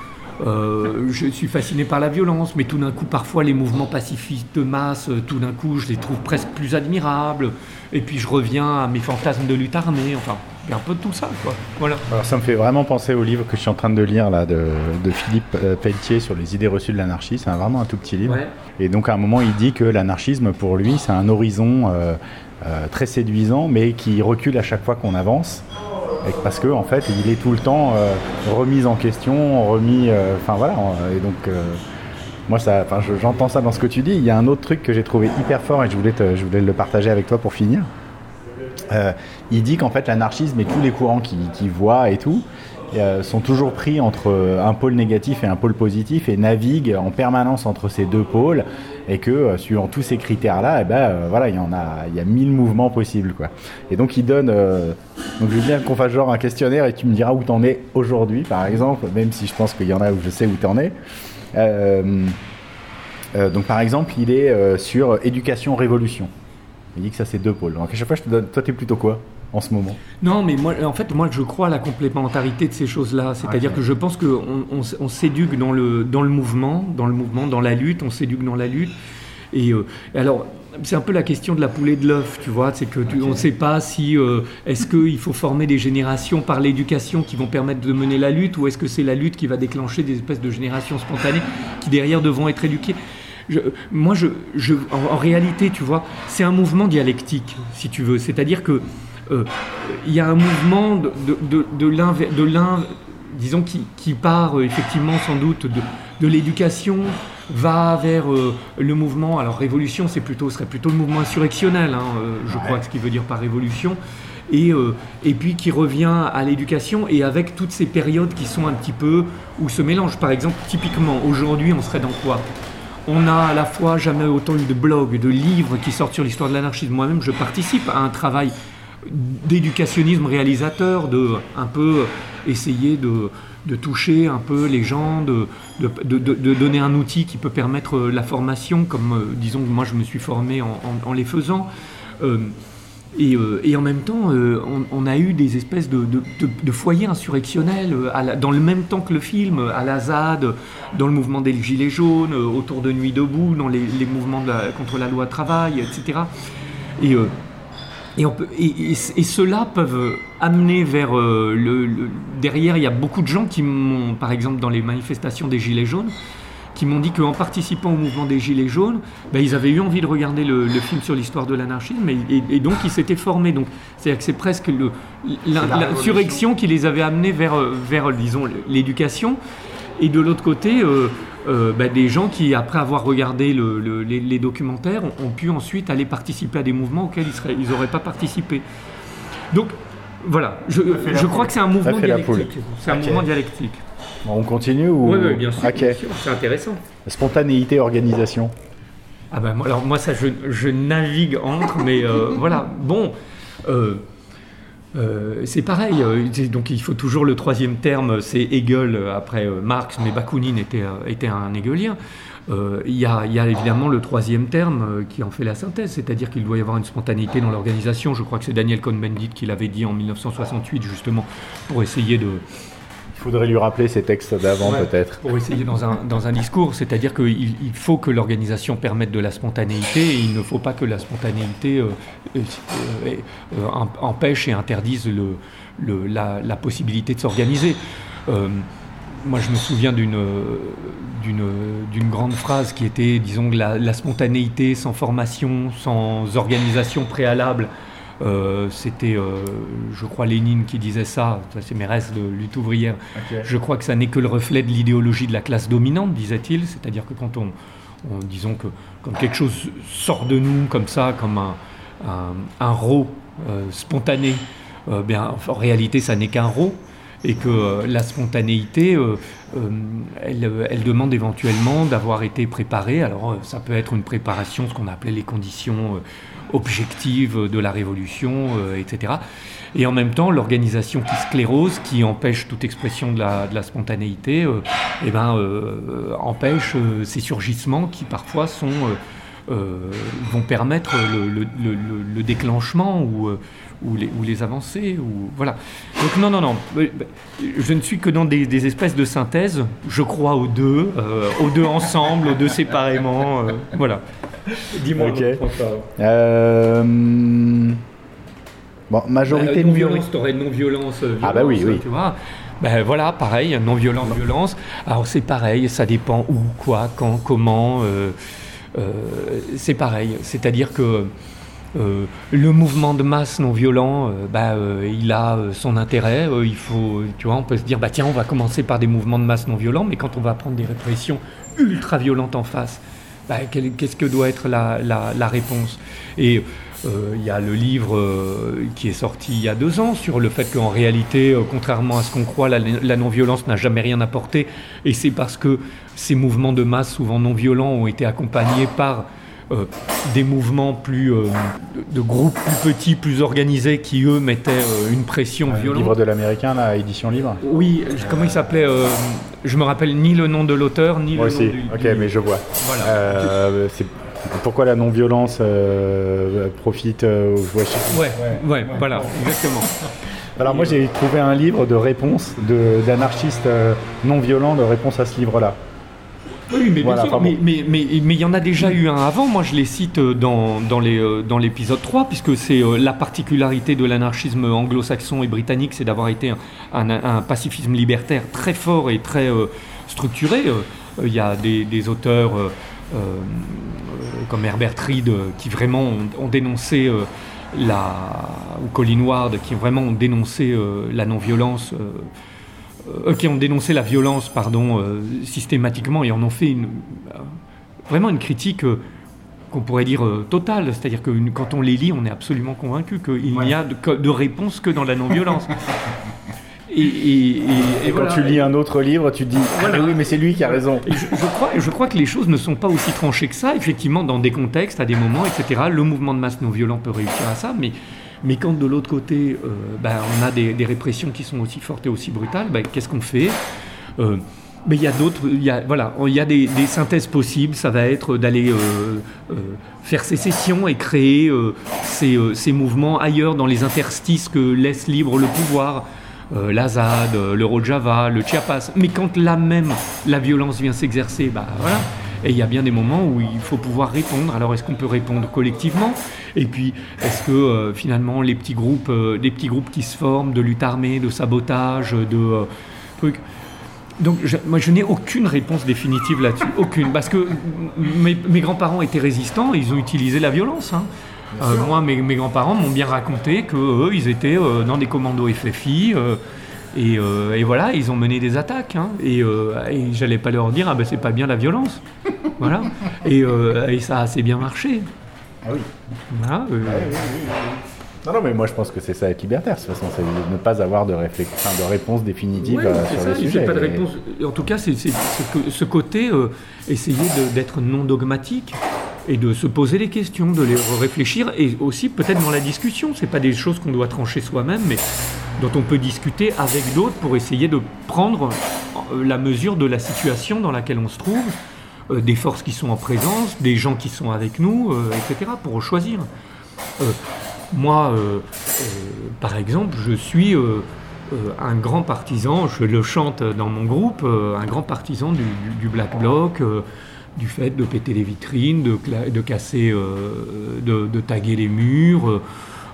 euh, je suis fasciné par la violence, mais tout d'un coup, parfois, les mouvements pacifistes de masse, euh, tout d'un coup, je les trouve presque plus admirables. Et puis, je reviens à mes fantasmes de lutte armée. Enfin, il y a un peu de tout ça, quoi. Voilà. Alors, ça me fait vraiment penser au livre que je suis en train de lire, là, de, Philippe euh, Pelletier sur les idées reçues de l'anarchie. C'est vraiment un tout petit livre. Et donc, à un moment, il dit que l'anarchisme, pour lui, c'est un horizon euh, très séduisant, mais qui recule à chaque fois qu'on avance. parce que en fait, il est tout le temps euh, remis en question, remis. Euh, enfin voilà. Et donc, moi, ça, j'entends ça dans ce que tu dis. Il y a un autre truc que j'ai trouvé hyper fort et je voulais, je voulais le partager avec toi pour finir. Il dit qu'en fait, l'anarchisme et tous les courants qu'il voit et tout, sont toujours pris entre un pôle négatif et un pôle positif et naviguent en permanence entre ces deux pôles et que euh, suivant tous ces critères là eh ben euh, voilà il y en a il y a mille mouvements possibles quoi. Et donc il donne euh, donc je veux bien qu'on fasse genre un questionnaire et tu me diras où t'en es aujourd'hui par exemple même si je pense qu'il y en a où je sais où t'en es. Donc par exemple il est sur éducation révolution il dit que ça c'est deux pôles donc à chaque fois je te donne toi t'es plutôt quoi en ce moment? Non, mais moi, en fait, moi, je crois à la complémentarité de ces choses-là. C'est-à-dire que je pense qu'on on, s'éduque dans le, dans le mouvement, dans le mouvement, dans la lutte, on s'éduque dans la lutte. Et euh, alors, c'est un peu la question de la poule et de l'œuf, tu vois. C'est que on ne sait pas si euh, est-ce qu'il faut former des générations par l'éducation qui vont permettre de mener la lutte, ou est-ce que c'est la lutte qui va déclencher des espèces de générations spontanées qui derrière devront être éduquées? Moi, je, je en, réalité, tu vois, c'est un mouvement dialectique, si tu veux. C'est-à-dire que euh, il y a un mouvement de, de, de, l'un, disons, qui, qui part euh, effectivement sans doute de, l'éducation, va vers euh, le mouvement. Alors révolution, c'est plutôt serait plutôt le mouvement insurrectionnel, hein, je crois, ce qu'il veut dire par révolution. Et, et puis qui revient à l'éducation et avec toutes ces périodes qui sont un petit peu où se mélangent. Par exemple, typiquement, aujourd'hui, on serait dans quoi? On a à la fois jamais autant eu de blogs, de livres qui sortent sur l'histoire de l'anarchisme. Moi-même, je participe à un travail d'éducationnisme réalisateur, de un peu essayer de, toucher un peu les gens, de, donner un outil qui peut permettre la formation, comme euh, disons que moi je me suis formé en, en, les faisant. Euh, et, euh, et, en même temps, on, a eu des espèces de, foyers insurrectionnels dans le même temps que le film, à la ZAD, dans le mouvement des Gilets jaunes, autour de Nuit debout, dans les, mouvements contre la loi travail, etc. Et et, peut, ceux-là peuvent amener vers euh, Derrière, il y a beaucoup de gens qui m'ont, par exemple, dans les manifestations des Gilets jaunes, qui m'ont dit qu'en participant au mouvement des Gilets jaunes, ben, ils avaient eu envie de regarder le, le film sur l'histoire de l'anarchisme et, et- et donc ils s'étaient formés. Donc, c'est-à-dire que c'est presque l'insurrection qui les avait amenés vers, vers disons, l'éducation. Et de l'autre côté, euh, euh, ben, des gens qui, après avoir regardé le- le- les, les documentaires, ont, ont pu ensuite aller participer à des mouvements auxquels ils n'auraient pas participé. Donc, voilà, je, je crois que c'est un mouvement dialectique. C'est un mouvement dialectique. On continue ou Oui, bien sûr, Ok. bien sûr, c'est intéressant. Spontanéité, organisation. Ah ben moi- alors moi ça je, je navigue entre mais euh, voilà bon euh, euh, c'est pareil donc il faut toujours le troisième terme c'est Hegel après Marx mais Bakounine était, était un Hegelien Euh, il y, a, il y a évidemment le troisième terme euh, qui en fait la synthèse, c'est-à-dire qu'il doit y avoir une spontanéité dans l'organisation. Je crois que c'est Daniel Cohn-Bendit qui l'avait dit en 1968 justement pour essayer de, Il faudrait lui rappeler ces textes d'avant Ouais. peut-être. pour essayer dans un, dans un discours, c'est-à-dire qu'il il faut que l'organisation permette de la spontanéité et il ne faut pas que la spontanéité euh, euh, euh, em- empêche et interdise le, le- la, la possibilité de s'organiser. Euh, moi, je me souviens d'une grande phrase qui était, disons, la spontanéité sans formation, sans organisation préalable. Euh, C'était, euh, je crois, Lénine qui disait ça. Ça, c'est mes restes de lutte ouvrière. Je crois que ça n'est que le reflet de l'idéologie de la classe dominante, disait-il. C'est-à-dire que quand on, on- disons que quand quelque chose sort de nous comme ça, comme un, un, un rot euh, spontané, bien, en réalité, ça n'est qu'un rot. Et que euh, la spontanéité, euh, euh, elle, elle demande éventuellement d'avoir été préparée. Alors, ça peut être une préparation, ce qu'on appelait les conditions objectives de la révolution, euh, etc. Et en même temps, l'organisation qui sclérose, qui empêche toute expression de la, spontanéité, euh, eh ben, euh, empêche ces surgissements qui parfois sont, vont permettre le, le- le- le- le déclenchement ou, les, avancées. Ou, voilà. Donc non, non, non. Je ne suis que dans des, espèces de synthèse. Je crois aux deux, aux deux ensemble, aux deux séparément. voilà. Dis-moi. Ok. François. Euh, Bon, majorité non numérique. violence, t'aurais non violence. euh, Ah bah oui, oui. Tu vois. Ben voilà, pareil, non violence, violence. Alors c'est pareil, ça dépend où, quoi, quand, comment. euh, euh, c'est pareil. C'est-à-dire que euh, le mouvement de masse non violent, euh, bah, il a son intérêt. il faut, tu vois, on peut se dire, bah tiens, on va commencer par des mouvements de masse non violents, mais quand on va prendre des répressions ultra violentes en face, bah, qu'est-ce que doit être la, la- la réponse? Et euh, il y a le livre euh, qui est sorti il y a deux ans sur le fait qu'en réalité, euh, contrairement à ce qu'on croit, la, la non-violence n'a jamais rien apporté. Et c'est parce que ces mouvements de masse, souvent non violents, ont été accompagnés par des mouvements plus de, groupes plus petits, plus organisés, qui eux mettaient une pression Le violente. livre de l'américain, la édition libre. Oui, comment il s'appelait Je me rappelle ni le nom de l'auteur, ni Moi le nom aussi. du. Ok, du- mais je vois. Voilà. Euh, c'est- pourquoi la non-violence euh, profite euh, aux Washington Ouais, ouais, voilà, exactement. Alors moi j'ai trouvé un livre de réponses de- d'anarchistes euh, non violents de réponse à ce livre-là. Oui, mais Voilà, bien sûr, mais mais- mais- mais il y en a déjà eu un avant. Moi, je les cite euh, dans, dans euh, dans l'épisode 3, puisque c'est euh, la particularité de l'anarchisme anglo-saxon et britannique, c'est d'avoir été un, un- un pacifisme libertaire très fort et très euh, structuré. Il y a des, des auteurs euh, euh, comme Herbert Reed qui vraiment ont, ont dénoncé la... ou Colin Ward qui vraiment ont dénoncé la non-violence. Euh, euh, qui ont dénoncé la violence, pardon, euh, systématiquement et en ont fait une, euh, vraiment une critique euh, qu'on pourrait dire euh, totale. C'est-à-dire que une- quand on les lit, on est absolument convaincu qu'il n'y a de, que- de réponse que dans la non-violence. et, et- et- et Et quand voilà. tu lis un autre livre, tu te dis Voilà. Ah oui mais c'est lui qui a raison. Je, je crois, je crois que les choses ne sont pas aussi tranchées que ça. Effectivement, dans des contextes, à des moments, etc., le mouvement de masse non violent peut réussir à ça, mais, mais quand de l'autre côté, euh, ben, on a des, répressions qui sont aussi fortes et aussi brutales, ben, qu'est-ce qu'on fait Euh, mais il y a d'autres, il y a, voilà, il y a des, synthèses possibles. Ça va être d'aller euh, euh, faire sécession et créer euh, ces, euh, ces mouvements ailleurs dans les interstices que laisse libre le pouvoir. La ZAD, euh, le Rojava, le Chiapas. Mais quand là même la violence vient s'exercer, bah voilà. Et il y a bien des moments où il faut pouvoir répondre. Alors est-ce qu'on peut répondre collectivement? Et puis est-ce que euh, finalement les petits groupes, euh, des petits groupes qui se forment de lutte armée, de sabotage, de euh, trucs, Donc, je, moi, je n'ai aucune réponse définitive là-dessus. Aucune. Parce que mes, mes grands-parents étaient résistants, ils ont utilisé la violence. hein. Moi, mes, mes grands-parents m'ont bien raconté que eux, ils étaient dans des commandos FFI. Euh, et, euh, et voilà, ils ont mené des attaques. hein. et euh, et j'allais pas leur dire, ah ben c'est pas bien la violence. voilà. Et, euh, et ça a assez bien marché. Ah oui. Voilà. euh, Non, non, mais moi je pense que c'est ça être libertaire, de toute façon, c'est de ne pas avoir de, réflex- enfin, de réponse définitive Ouais, euh, sur ça, le sujet. pas de réponse. En tout cas, c'est ce, ce côté euh, essayer d'être non dogmatique et de se poser des questions, de les réfléchir et aussi peut-être dans la discussion. C'est pas des choses qu'on doit trancher soi-même, mais dont on peut discuter avec d'autres pour essayer de prendre euh, la mesure de la situation dans laquelle on se trouve, euh, des forces qui sont en présence, des gens qui sont avec nous, euh, etc. pour choisir. Moi, par exemple, je suis un grand partisan, je le chante dans mon groupe, un grand partisan du, Black Bloc, du fait de péter les vitrines, de, casser, de, taguer les murs,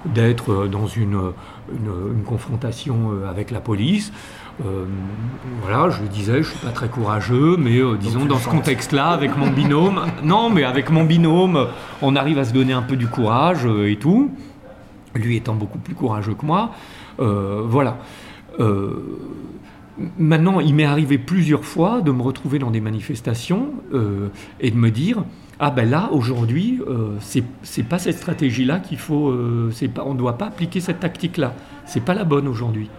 d'être dans une, une- une confrontation euh, avec la police. Euh, voilà, je le disais, je suis pas très courageux, mais euh, disons dans ce contexte-là, avec mon binôme, non, mais avec mon binôme, on arrive à se donner un peu du courage euh, et tout. Lui étant beaucoup plus courageux que moi, voilà. Maintenant, il m'est arrivé plusieurs fois de me retrouver dans des manifestations euh, et de me dire ah ben là aujourd'hui euh, c'est pas cette stratégie là qu'il faut euh, pas on doit pas appliquer cette tactique là c'est pas la bonne aujourd'hui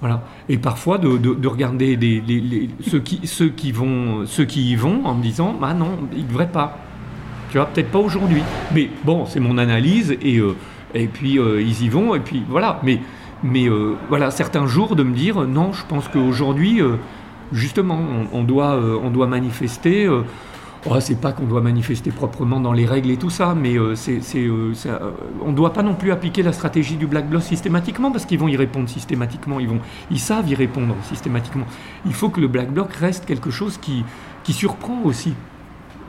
voilà. Et parfois de, de- de regarder les- les- ceux qui ceux qui vont ceux qui y vont en me disant ah non ils devraient pas tu vois peut-être pas aujourd'hui. Mais bon c'est mon analyse et euh, et puis euh, ils y vont et puis voilà. Mais mais euh, voilà certains jours de me dire euh, non je pense qu'aujourd'hui euh, justement on, doit on doit manifester oh, c'est pas qu'on doit manifester proprement dans les règles et tout ça mais c'est on doit pas non plus appliquer la stratégie du black bloc systématiquement parce qu'ils vont y répondre systématiquement ils vont ils savent y répondre systématiquement il faut que le black bloc reste quelque chose qui qui surprend aussi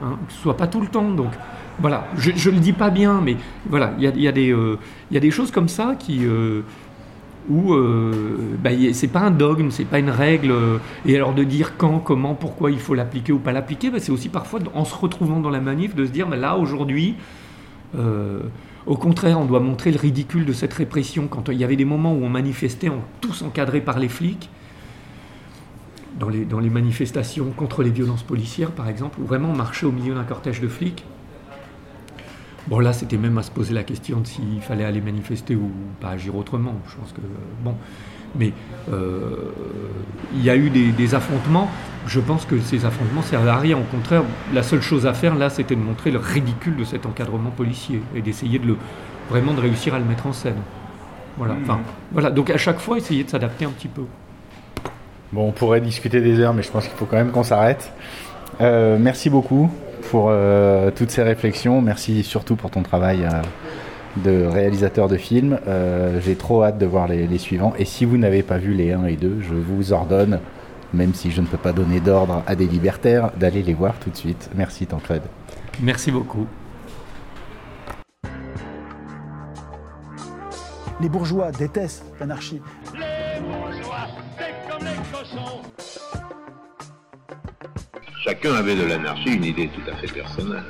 hein, que ce soit pas tout le temps. Donc voilà, je, je le dis pas bien, mais voilà, il y a, y a des choses comme ça qui où euh, bah, c'est pas un dogme, c'est pas une règle. euh, et alors de dire quand, comment, pourquoi il faut l'appliquer ou pas l'appliquer, bah, c'est aussi parfois en se retrouvant dans la manif de se dire, bah, là aujourd'hui. euh, au contraire, on doit montrer le ridicule de cette répression. Quand il y avait des moments où on manifestait, tous encadrés par les flics, dans les, dans les manifestations contre les violences policières, par exemple, où vraiment on marchait au milieu d'un cortège de flics. Bon, là, c'était même à se poser la question de s'il fallait aller manifester ou pas agir autrement. Je pense que. Bon. Mais euh, il y a eu des, affrontements. Je pense que ces affrontements servent à rien. Au contraire, la seule chose à faire, là, c'était de montrer le ridicule de cet encadrement policier et d'essayer de le, vraiment de réussir à le mettre en scène. Voilà. Enfin, voilà. Donc, à chaque fois, essayer de s'adapter un petit peu. Bon, on pourrait discuter des heures, mais je pense qu'il faut quand même qu'on s'arrête. Euh, merci beaucoup pour euh, toutes ces réflexions. Merci surtout pour ton travail euh, de réalisateur de films. Euh, J'ai trop hâte de voir les, les suivants. Et si vous n'avez pas vu les 1 et 2, je vous ordonne, même si je ne peux pas donner d'ordre à des libertaires, d'aller les voir tout de suite. Merci Tancred. Merci beaucoup. Les bourgeois détestent l'anarchie. Chacun avait de l'anarchie une idée tout à fait personnelle.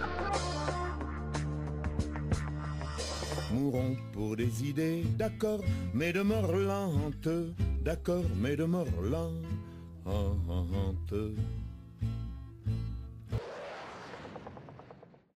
Mourons pour des idées, d'accord, mais de mort lente, d'accord, mais de mort lente.